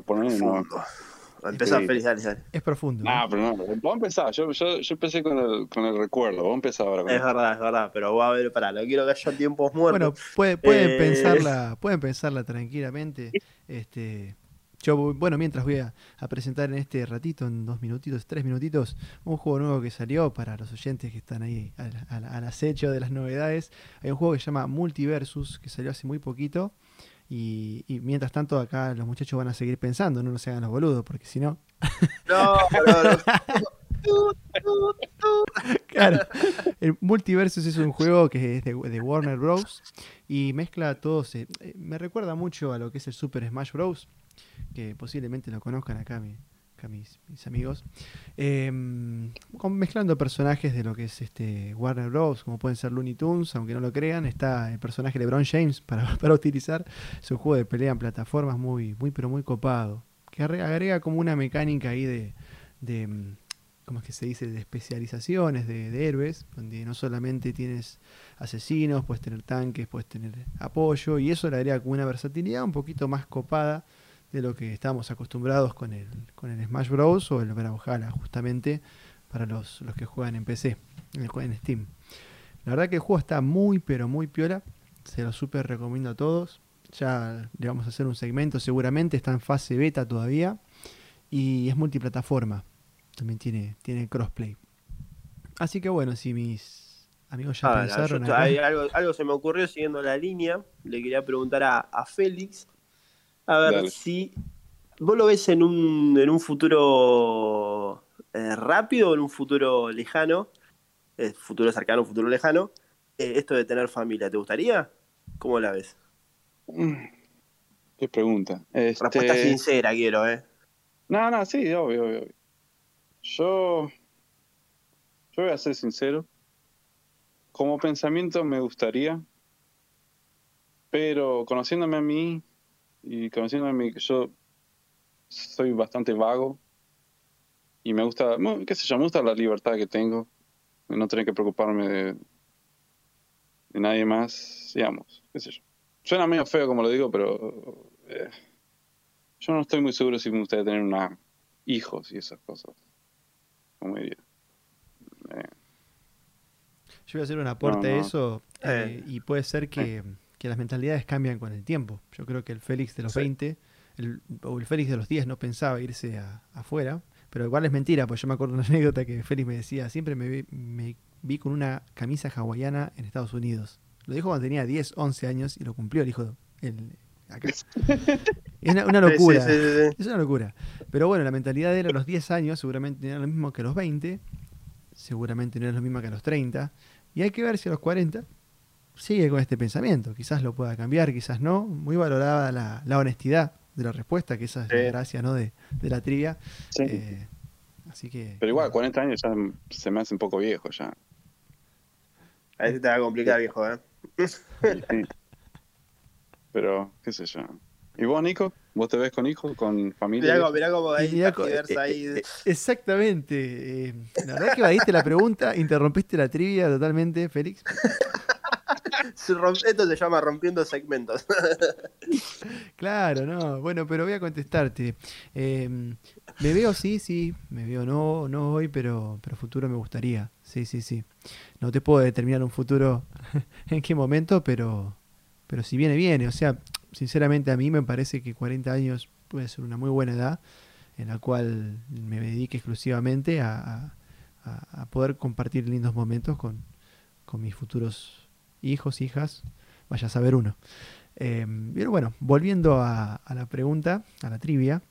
Empezá, feliz, dale, Es profundo. Ah, pero no, vos empezás. Yo, yo, yo empecé con el, con el recuerdo. Vos empezás ahora. es verdad, es verdad. Pero voy a ver, para, no quiero que haya tiempos muertos. Bueno, pueden, eh, pensarla, pueden pensarla tranquilamente. Este, yo, bueno, mientras voy a, presentar en este ratito, en dos minutitos, tres minutitos, un juego nuevo que salió para los oyentes que están ahí al, acecho de las novedades. Hay un juego que se llama Multiversus, que salió hace muy poquito. Y, mientras tanto acá los muchachos van a seguir pensando, no nos hagan los boludos, porque si no... No, claro, el Multiversus es un juego que es de, Warner Bros. y mezcla todos. Eh, me recuerda mucho a lo que es el Super Smash Bros que posiblemente lo conozcan acá, mis, amigos, em, mezclando personajes de lo que es este Warner Bros., como pueden ser Looney Tunes, aunque no lo crean, está el personaje de LeBron James para, utilizar. Es un juego de pelea en plataformas muy, muy pero muy copado, que agrega como una mecánica ahí de, em, ¿cómo es que se dice?, de especializaciones de, héroes, donde no solamente tienes asesinos, puedes tener tanques, puedes tener apoyo, y eso le agrega como una versatilidad un poquito más copada de lo que estábamos acostumbrados con el, con el Smash Bros. o el Brawlhalla, justamente para los, los que juegan en PC, en, Steam. La verdad que el juego está muy, pero muy piola. Se lo súper recomiendo a todos. Ya le vamos a hacer un segmento seguramente. Está en fase beta todavía. Y es multiplataforma. También tiene, tiene crossplay. Así que bueno, si mis amigos ya pensaron. algo, algo, se me ocurrió siguiendo la línea. Le quería preguntar a, a Félix a ver si vos lo ves en un, en un futuro eh, rápido o en un futuro lejano, eh, futuro cercano, futuro lejano, eh, esto de tener familia, ¿te gustaría? ¿Cómo la ves? Mm, qué pregunta. Este... Respuesta sincera quiero, ¿eh? No, no, sí, obvio, obvio. Yo, yo voy a ser sincero. Como pensamiento me gustaría, pero conociéndome a mí, y conociéndome que yo soy bastante vago y me gusta, qué sé yo, me gusta la libertad que tengo, de no tener que preocuparme de, nadie más, digamos, qué sé yo. Suena medio feo como lo digo, pero eh, yo no estoy muy seguro si me gustaría tener una hijos y esas cosas. Como diría. Eh. Yo voy a hacer un aporte a eso eh, y puede ser que que las mentalidades cambian con el tiempo. Yo creo que el Félix de los 20 o el Félix de los 10 no pensaba irse afuera, pero igual es mentira, pues yo me acuerdo una anécdota que Félix me decía, siempre me vi, con una camisa hawaiana en Estados Unidos. Lo dijo cuando tenía 10, 11 años y lo cumplió el hijo el, es una, locura. es una locura. Pero bueno, la mentalidad de él a los 10 años seguramente no era lo mismo que a los 20, seguramente no era lo mismo que a los 30. Y hay que ver si a los 40 sigue con este pensamiento. Quizás lo pueda cambiar, quizás no. Muy valorada la, honestidad de la respuesta, que esa es la gracia ¿no? de, la trivia. Eh, así que. Pero igual, 40 años ya se me hace un poco viejo ya. Ahí se te va a complicar, viejo, ¿eh? Pero, qué sé yo. ¿Y vos, Nico? ¿Vos te ves con hijos, con familia? Mirá, mirá cómo ahí, eh, ahí. Eh, exactamente. la verdad que evadiste la pregunta, interrumpiste la trivia totalmente, Félix. Esto se llama rompiendo segmentos. claro, no. Bueno, pero voy a contestarte. Em, me veo, sí, sí. Me veo, no, no hoy, pero, pero futuro me gustaría. Sí, sí, sí. No te puedo determinar un futuro en qué momento, pero, pero si viene, viene. O sea, sinceramente a mí me parece que 40 años puede ser una muy buena edad en la cual me dedique exclusivamente a, a, poder compartir lindos momentos con, con mis futuros hijos, hijas, vaya a saber uno. Em, pero bueno, volviendo a, la pregunta, a la trivia.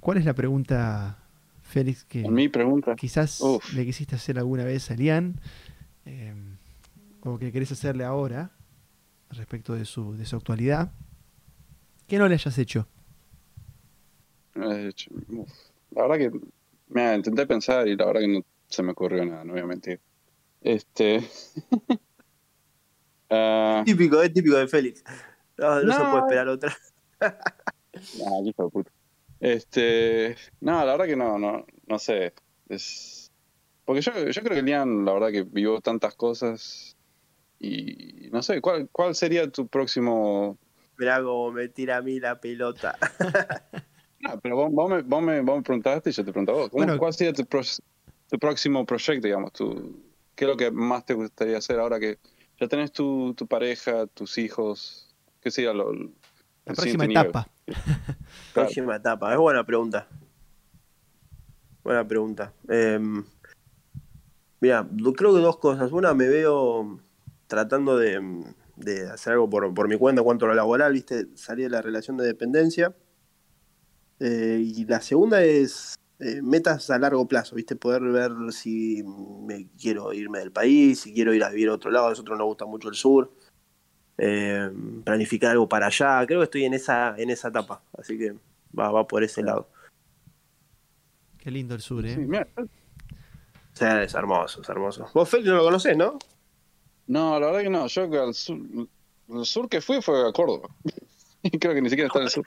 ¿Cuál es la pregunta, Félix, que mi pregunta? quizás le quisiste hacer alguna vez a Lian em, o que querés hacerle ahora respecto de su, de su actualidad? ¿Qué no le hayas hecho? La verdad que me intenté pensar y la verdad que no se me ocurrió nada, no voy a mentir. Este. Ah. típico, es típico de Félix. No, se puede esperar otra. puta. Este, no, la verdad que no, no, no sé. Es, porque yo, yo creo que Lian, la verdad que vivió tantas cosas y no sé, ¿cuál, cuál sería tu próximo? Mirá como me tira a mí la pelota. no, pero vos vos, me, vos, me, vos, me, preguntaste y yo te preguntaba, ¿cómo, ¿cuál sería tu, tu, próximo proyecto, digamos? Tu, ¿Qué es lo que más te gustaría hacer ahora que ya tenés tu, tu pareja, tus hijos? ¿Qué sería lo, la próxima etapa? Próxima etapa, es buena pregunta. Buena pregunta. Eh, mira, creo que dos cosas. Una, me veo tratando de, hacer algo por, por, mi cuenta en cuanto a lo laboral, ¿viste? Salir de la relación de dependencia. Eh, y la segunda es eh, metas a largo plazo, ¿viste? Poder ver si me quiero irme del país, si quiero ir a vivir a otro lado. A nosotros nos gusta mucho el sur. Eh, planificar algo para allá. Creo que estoy en esa, en esa etapa. Así que va, va por ese lado. Qué lindo el sur, ¿eh? Sí, es hermoso, es hermoso. Vos, Félix, no lo conocés, ¿no? No, la verdad que no. Yo al sur, el sur que fui fue a Córdoba. Y creo que ni siquiera está en el sur.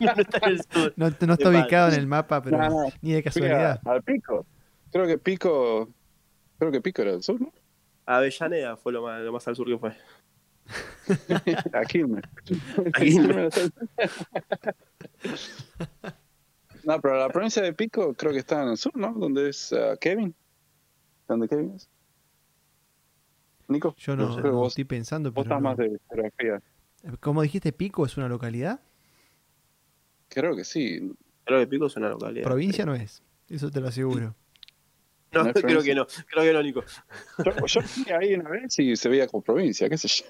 no está en el sur. No, no está ubicado en el mapa, pero ni de casualidad. al Pico. Creo que Pico. Creo que Pico era el sur, ¿no? Avellaneda fue lo más, lo más al sur que fue. Aquí me. Aquí me. No, pero la provincia de Pico creo que está en el sur, ¿no? Donde es uh, Kevin. ¿Dónde Kevin es? Nico. Yo no, no vos, estoy pensando, pero. Vos estás más de geografía. ¿Cómo dijiste, Pico es una localidad? Creo que sí. Creo que Pico es una localidad. Provincia no es, eso te lo aseguro. No, no creo que no, creo que no, Nico. Yo, yo fui ahí una vez y se veía como provincia, qué sé yo.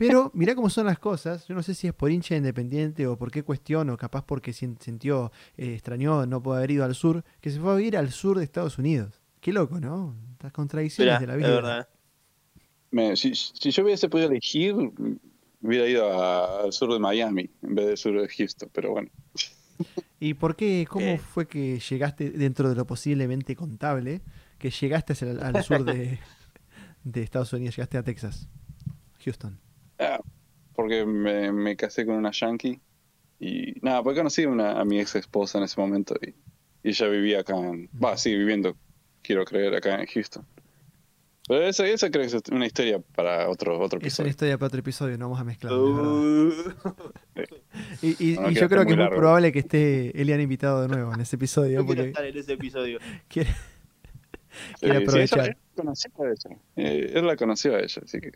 Pero mirá cómo son las cosas. Yo no sé si es por hincha independiente o por qué cuestión, o capaz porque sintió, eh, extrañó no poder haber ido al sur, que se fue a vivir al sur de Estados Unidos. Qué loco, ¿no? Las contradicciones de la vida. Es verdad. Si, si, yo hubiese podido elegir, hubiera ido al sur de Miami en vez del sur de Houston, pero bueno. ¿Y por qué? ¿Cómo fue que llegaste dentro de lo posiblemente contable? Que llegaste al sur de, de Estados Unidos, llegaste a Texas, Houston. Ah, porque me, me, casé con una yankee y nada, porque conocí una, a mi ex esposa en ese momento y, ella vivía acá en, va, sí, viviendo, quiero creer, acá en Houston. Pero esa, esa creo que es una historia para otro, otro episodio. Es una historia para otro episodio, no vamos a mezclar. Uh. Y, y, yo creo que es muy probable que esté Elian invitado de nuevo en ese episodio. Yo porque estar en ese episodio. Quiere, quiere aprovechar. Eh, él la conoció a ella, así que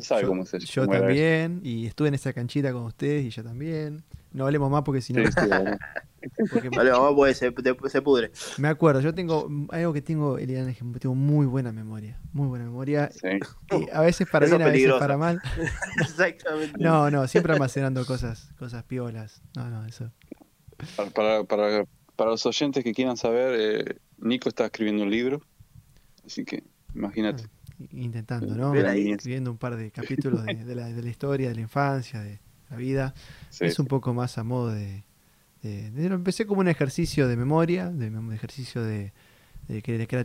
sabe yo, cómo es ella. Yo también, y estuve en esa canchita con ustedes y yo también. No hablemos más porque si no. Sí, porque no hablemos más porque se, se, pudre. Me acuerdo, yo tengo algo que tengo, Eliana, tengo muy buena memoria. Muy buena memoria. Y a veces para bien, a veces para mal. Exactamente. No, no, siempre almacenando cosas, cosas piolas. No, no, eso. Para, para, para los oyentes que quieran saber, eh, Nico está escribiendo un libro Así que imagínate. Ah, intentando, ¿no? Escribiendo un par de capítulos de, la, de, la, historia, de la infancia, de la vida. es un poco más a modo de, Empecé como un ejercicio de memoria, de un ejercicio de,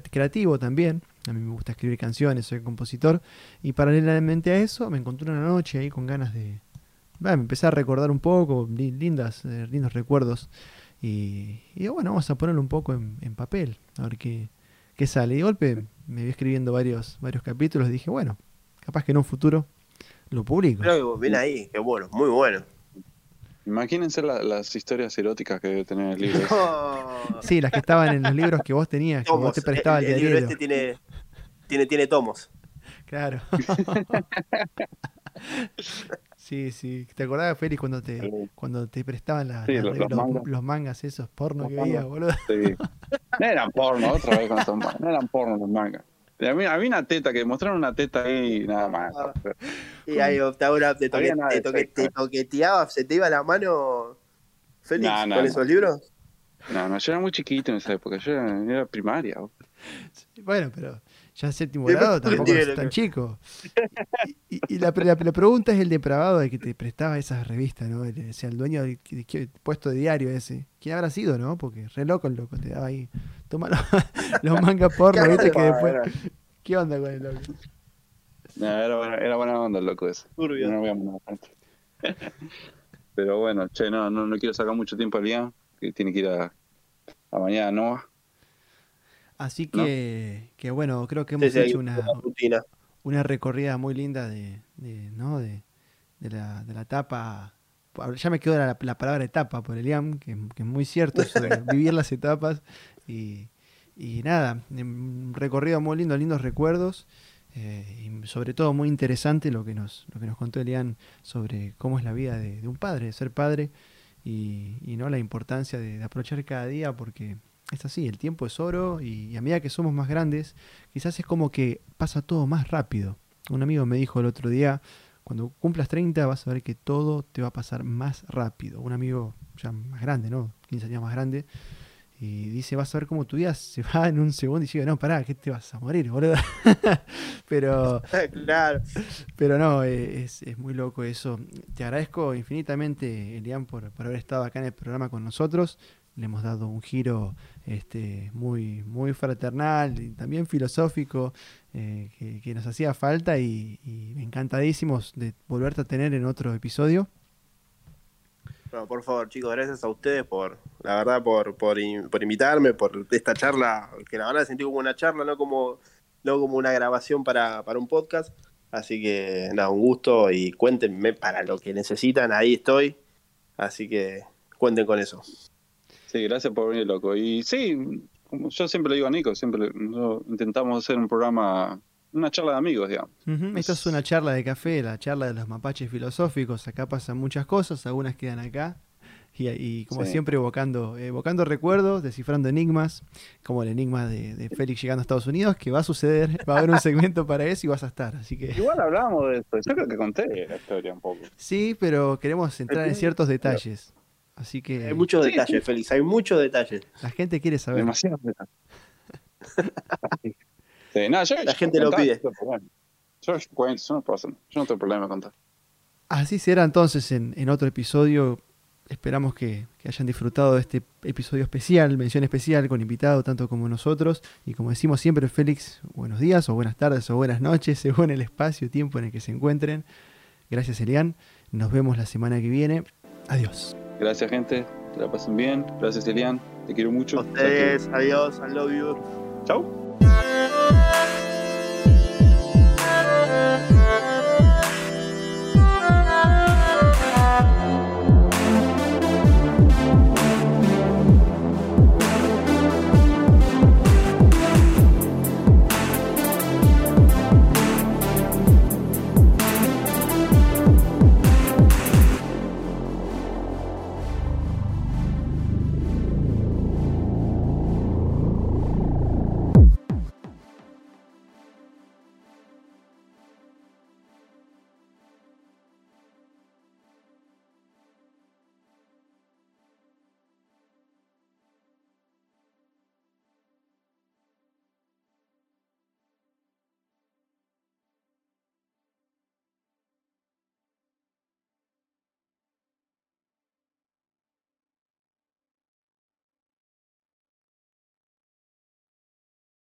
creativo también. A mí me gusta escribir canciones, soy compositor. Y paralelamente a eso, me encontré una noche ahí con ganas de. me empecé a recordar un poco, lindas, eh, lindos recuerdos. Y, y, bueno, vamos a ponerlo un poco en, en papel, a ver qué, que sale. Y de golpe me vi escribiendo varios, varios capítulos y dije, bueno, capaz que en un futuro lo publico. Creo que ahí, qué bueno, muy bueno. Imagínense las historias eróticas que debe tener el libro. Sí, las que estaban en los libros que vos tenías, que vos te prestabas el, el, el libro este tiene, tiene, tiene tomos. Claro. Sí, sí. ¿Te acordabas, Félix, cuando te, cuando te prestaban la, los, mangas. esos porno que veías, boludo? Sí. No eran porno, otra vez con estos mangas. No eran porno los mangas. A mí, había una teta, que mostraron una teta ahí y nada más. Ah. Y ahí ahora te, toque, te, toque, te toqueteaba, se te iba la mano, Félix, con esos libros. No, no, yo era muy chiquito en esa época, yo era, era primaria. Bueno, pero ya séptimo grado tampoco es tan chico. Y, la, pregunta es el depravado de que te prestaba esas revistas, ¿no? O sea, el dueño del, puesto de diario ese. ¿Quién habrá sido, no? Porque re loco el loco, te daba ahí. Toma los, mangas porno, ¿viste? Que después. ¿Qué onda con el loco? No, era, buena, era buena onda el loco ese. Turbio. No a Pero bueno, che, no, no, no quiero sacar mucho tiempo al día, que tiene que ir a, a mañana, ¿no? Así que, que bueno, creo que hemos hecho una, una recorrida muy linda de, de, ¿no? de, de, la, de la etapa ya me quedó la, palabra etapa por Eliam, que, que es muy cierto, vivir las etapas y, y nada, un recorrido muy lindo, lindos recuerdos. Eh, y sobre todo muy interesante lo que nos, lo que nos contó Elian sobre cómo es la vida de, un padre, de ser padre y, no la importancia de, aprovechar cada día porque es así, el tiempo es oro y, a medida que somos más grandes quizás es como que pasa todo más rápido. Un amigo me dijo el otro día, cuando cumplas 30 vas a ver que todo te va a pasar más rápido. Un amigo ya más grande, ¿no? 15 años más grande y dice, vas a ver cómo tu día se va en un segundo y dice, no, pará, que te vas a morir, boludo. pero, claro. pero no, eh, es, es, muy loco eso. Te agradezco infinitamente, Elian, por, por haber estado acá en el programa con nosotros. Le hemos dado un giro este, muy, muy fraternal y también filosófico eh, que, nos hacía falta y, encantadísimos de volverte a tener en otro episodio por favor, chicos, gracias a ustedes por, la verdad, por, por, invitarme, por esta charla, que la a sentir como una charla, no como, no como una grabación para, un podcast. Así que nada, un gusto y cuéntenme para lo que necesitan, ahí estoy. Así que cuenten con eso. Sí, gracias por venir, loco. Y sí, como yo siempre le digo a Nico, siempre intentamos hacer un programa una charla de amigos, digamos. Esta es una charla de café, la charla de los mapaches filosóficos. Acá pasan muchas cosas, algunas quedan acá. Y, como siempre evocando, evocando recuerdos, descifrando enigmas, como el enigma de, Félix llegando a Estados Unidos, que va a suceder, va a haber un segmento para eso y vas a estar. Así que... Igual hablamos de esto, yo creo que conté la historia un poco. Sí, pero queremos entrar en ciertos detalles. Así que... Hay muchos detalles, Félix, hay muchos detalles. La gente quiere saber. Demasiados detalles. la gente lo pide. Yo, no tengo problema contar. Así será entonces en, otro episodio. Esperamos que, hayan disfrutado de este episodio especial, mención especial con invitado tanto como nosotros. Y como decimos siempre, Félix, buenos días o buenas tardes o buenas noches, según el espacio, tiempo en el que se encuentren. Gracias, Elian. Nos vemos la semana que viene. Adiós. Gracias, gente. Que la pasen bien. Gracias, Elian. Te quiero mucho. A ustedes. Adiós. I love you. Chau.